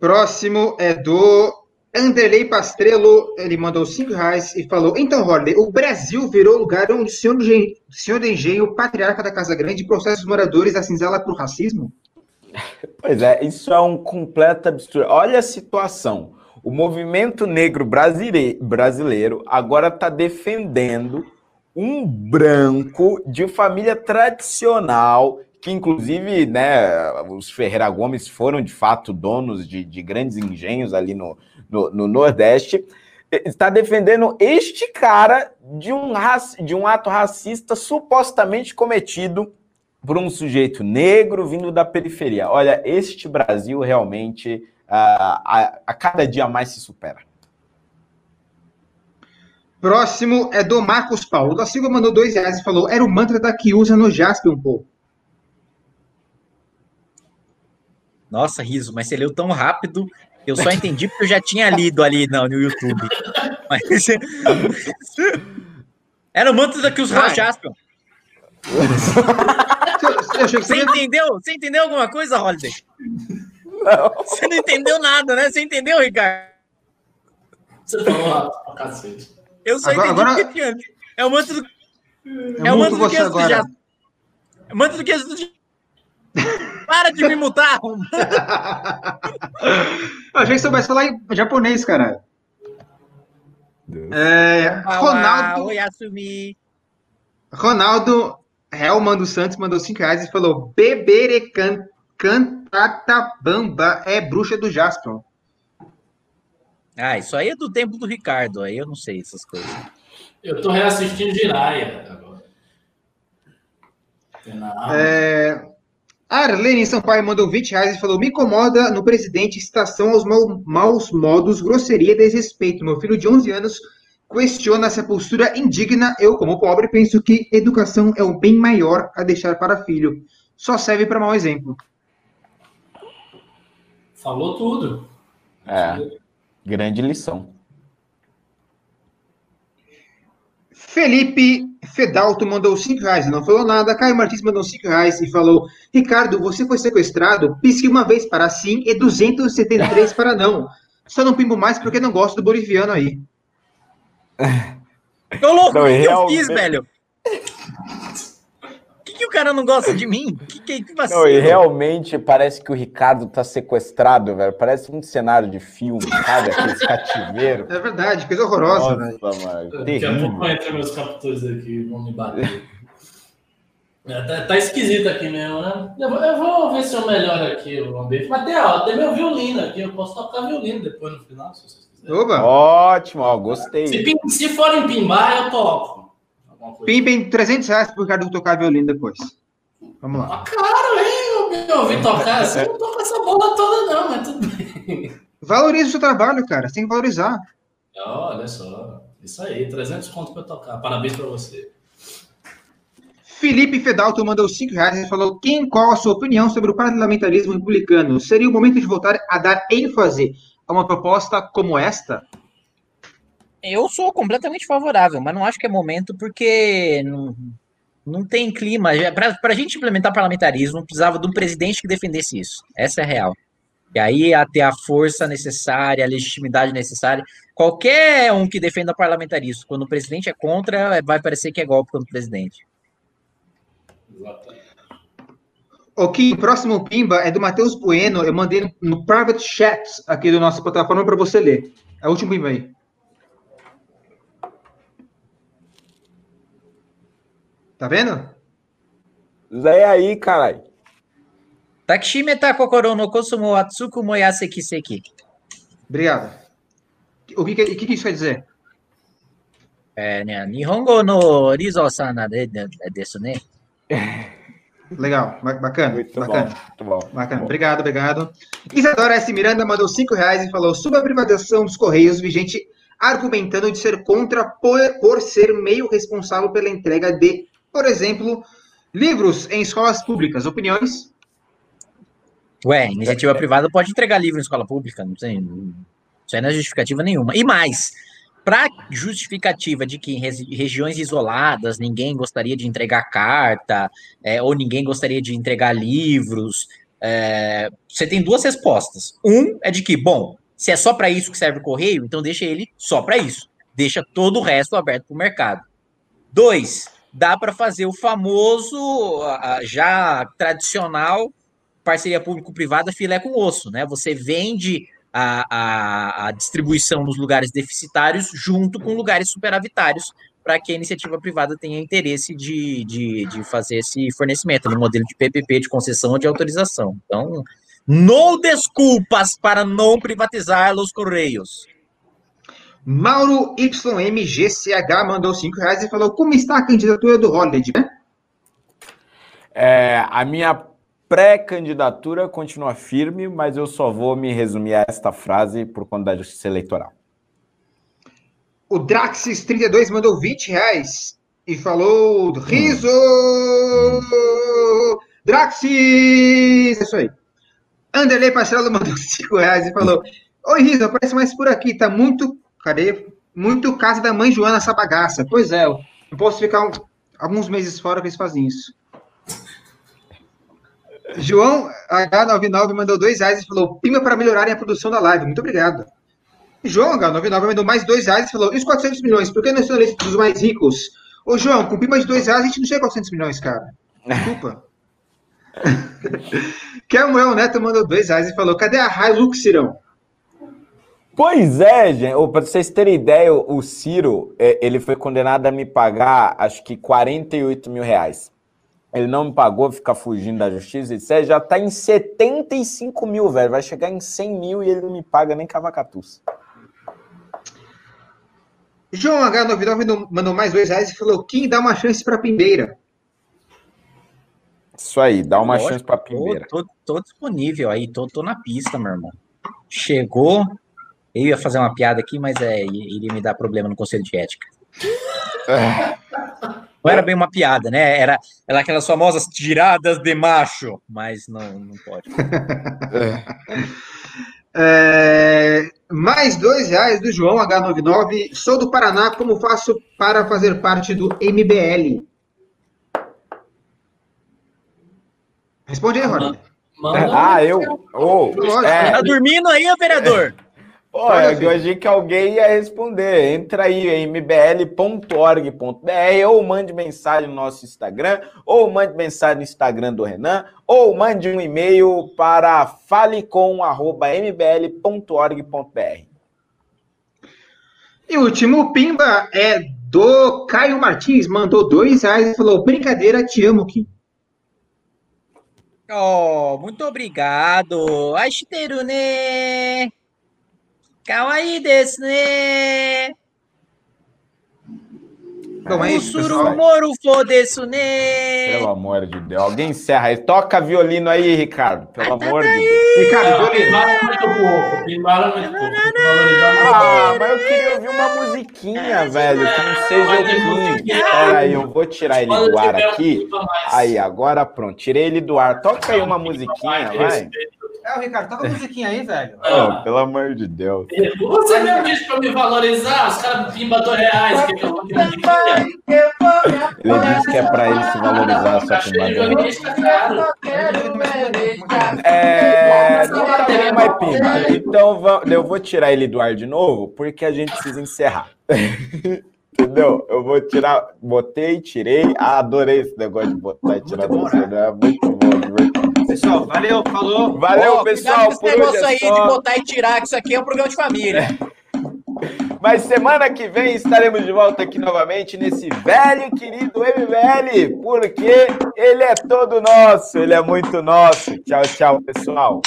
Próximo é do Anderley Pastrello. Ele mandou 5 reais e falou: Então, Holiday, o Brasil virou lugar onde o senhor, senhor de Engenho, patriarca da Casa Grande, processa os moradores da cinzela por racismo? [LAUGHS] Pois é, isso é um completo absurdo. Olha a situação. O movimento negro brasile- brasileiro agora está defendendo um branco de família tradicional, que inclusive, né, os Ferreira Gomes foram de fato donos de, de grandes engenhos ali no, no, no Nordeste, está defendendo este cara de um, de um ato racista supostamente cometido por um sujeito negro vindo da periferia. Olha, este Brasil realmente ah, a, a cada dia mais se supera. Próximo é do Marcos Paulo. Da Silva mandou 2 reais e falou: Era o mantra da que usa no Jaspion, pô. Nossa, riso, mas você leu tão rápido. Eu só entendi porque eu já tinha lido ali no, no YouTube. [LAUGHS] Mas... Era o manto da que os que Você entendeu? Você entendeu alguma coisa, Holiday? Não. Você não entendeu nada, né? Você entendeu, Ricardo? Você falou rápido pra cacete. Eu só Agora- entendi agora- porque tinha. É o manto do. Eu É o manto do você que do agora. É o manto do que do Para de me mutar! Eu achei que soubesse falar em japonês, cara. É, Ronaldo. Ronaldo Helman dos Santos mandou 5 reais e falou: Bebere can, cantata bamba é bruxa do Jaspion. Ah, isso aí é do tempo do Ricardo. Aí eu não sei essas coisas. Eu tô reassistindo Jiraya agora. Tem na Amazon. É, Arlene Sampaio mandou 20 reais e falou: Me incomoda no presidente citação aos mau- maus modos, grosseria e desrespeito. Meu filho de 11 anos questiona essa postura indigna. Eu, como pobre, penso que educação é o bem maior a deixar para filho. Só serve para mau exemplo. Falou tudo. É, grande lição. Felipe Fedalto mandou 5 reais e não falou nada. Caio Martins mandou 5 reais e falou: Ricardo, você foi sequestrado? Pisque uma vez para sim e 273 para não. Só não pimbo mais porque não gosto do boliviano aí. [LAUGHS] Ô, louco, Não, o que, eu fiz, velho? Que, o cara não gosta de mim? [LAUGHS] Que, que, que vacilo. Não, e realmente parece que o Ricardo tá sequestrado, velho. Parece um cenário de filme, sabe? Aqueles cativeiro. É verdade, coisa horrorosa, velho. Nossa, mano. Daqui a pouco vai entrar meus captores aqui vão me bater. É, tá, tá esquisito aqui mesmo, né? Eu, vou- eu vou ver se eu melhoro aqui o ambiente. Mas tem, ó, tem meu violino aqui, eu posso tocar violino depois no final, se vocês quiserem. Oba! Ótimo, ó, Se, gostei. pim- se forem pimbar, eu toco. Pimpem 300 reais pro Ricardo tocar violino depois. Vamos lá. Ah, claro, hein? Eu ouvi tocar assim, eu não toco essa bola toda, não, mas tudo bem. Valoriza o seu trabalho, cara. Você tem que valorizar. Olha só, isso aí, 300 conto pra eu tocar. Parabéns pra você. Felipe Fedalto mandou 5 reais e falou: quem, qual a sua opinião sobre o parlamentarismo republicano? Seria o momento de voltar a dar ênfase a uma proposta como esta? Eu sou completamente favorável, mas não acho que é momento porque não, não tem clima. Para a gente implementar parlamentarismo, precisava de um presidente que defendesse isso. Essa é a real. E aí ia ter a força necessária, a legitimidade necessária. Qualquer um que defenda parlamentarismo, quando o presidente é contra, vai parecer que é golpe contra o presidente. Ok, o próximo Pimba é do Matheus Bueno. Eu mandei no, private chat aqui do nossa plataforma para você ler. É o último Pimba aí. Tá vendo? Lê aí, caralho. Takshime ta kokoro no kosumo atsuku moyase kiseki. Obrigado. O que, que, que isso quer dizer? É, né, Nihongo no Rizo-sana de- de- desu ne. [LAUGHS] Legal, ba- bacana, Muito bacana. bom, muito bom. Bacana, Bom. obrigado, obrigado. Isadora S. Miranda mandou 5 reais e falou sobre a privatização dos Correios, vigente argumentando de ser contra por, por ser meio responsável pela entrega de, por exemplo, livros em escolas públicas. Opiniões? Ué, iniciativa privada pode entregar livro em escola pública, não tem. Isso aí não é justificativa nenhuma. E mais, para justificativa de que em regiões isoladas ninguém gostaria de entregar carta, é, ou ninguém gostaria de entregar livros, é, você tem duas respostas. Um é de que, bom, se é só para isso que serve o correio, então deixa ele só para isso. Deixa todo o resto aberto para o mercado. Dois, dá para fazer o famoso, já tradicional parceria público-privada filé com osso, né? Você vende a, a, a distribuição nos lugares deficitários junto com lugares superavitários para que a iniciativa privada tenha interesse de, de, de fazer esse fornecimento no modelo de PPP, de concessão ou de autorização. Então, não desculpas para não privatizar os Correios. Mauro YMGCH mandou 5 reais e falou como está a candidatura do Holliday, né? É, a minha pré-candidatura continua firme, mas eu só vou me resumir a esta frase por conta da justiça eleitoral. O Draxis32 mandou 20 reais e falou: Riso! Draxis! É isso aí. Anderley Marcelo mandou [LAUGHS] 5 reais e falou: Oi, Riso, aparece mais por aqui. Tá muito. Cadê? Muito casa da mãe Joana essa bagaça. Pois é, eu posso ficar um- alguns meses fora que eles fazem isso. João H99 mandou 2 reais e falou: Pima para melhorarem a produção da live. Muito obrigado. João H99 mandou mais 2 reais e falou: E os 400 milhões? Por que não na lista dos mais ricos? Ô, João, com Pima de 2 reais a gente não chega a 400 milhões, cara. Desculpa. [LAUGHS] Samuel Neto mandou 2 reais e falou: Cadê a Hilux, Cirão? Pois é, gente. Para vocês terem ideia, o Ciro, é, ele foi condenado a me pagar, acho que 48 mil reais. Ele não me pagou, fica fugindo da justiça, etc. Já tá em 75 mil, velho. Vai chegar em 100 mil e ele não me paga nem cavacatus. João H99 mandou- mandou mais 2 reais e falou: Kim, dá uma chance pra Pimbeira. Isso aí, dá uma Lógico, chance pra Tô, Pimbeira. tô, tô disponível aí, tô, tô na pista, meu irmão. Chegou. Eu ia fazer uma piada aqui, mas é, iria me dar problema no conselho de ética. Não era bem uma piada, né? Era, era aquelas famosas tiradas de macho, mas não, não pode. É, Mais dois reais do João H99. Sou do Paraná, como faço para fazer parte do MBL? Responde aí, Rony. Ah, eu. É, Tá dormindo aí, vereador? Pô, que eu achei que alguém ia responder. Entra aí em mbl.org.br ou mande mensagem no nosso Instagram, ou mande mensagem no Instagram do Renan, ou mande um e-mail para falecom.mbl.org.br. E o último pimba é do Caio Martins. Mandou dois reais e falou: Brincadeira, te amo, Kim. Oh, muito obrigado. Aishiteru ne. Kawaii desu ne. Bom, é isso, desu ne. Pelo amor de Deus. Alguém encerra aí. Toca violino aí, Ricardo. Pelo amor de Deus. Ricardo, violino. Ah, mas eu queria ouvir uma musiquinha, velho, que não seja o Kim. Pera aí, eu vou tirar ele do ar aqui. Aí, agora pronto. Tirei ele do ar. Toca aí uma musiquinha, vai. É, o Ricardo, toca a musiquinha aí, velho. Oh, pelo amor de Deus. Você mesmo disse pra me valorizar, os caras pimba dois reais. Que eu? Ele disse que é pra ele se valorizar, só que. É, não tá bom mais pimba. Então va- eu vou tirar ele do ar de novo, porque a gente precisa encerrar. [LAUGHS] Entendeu? Eu vou tirar, botei, tirei. Ah, adorei esse negócio de botar e tirar do ar. É muito. Pessoal, valeu, falou. Valeu, cuidado pessoal, esse por hoje negócio é aí só. de botar e tirar, que isso aqui é um programa de família. [LAUGHS] Mas semana que vem estaremos de volta aqui novamente nesse velho e querido MBL, porque ele é todo nosso, ele é muito nosso. Tchau, tchau, pessoal.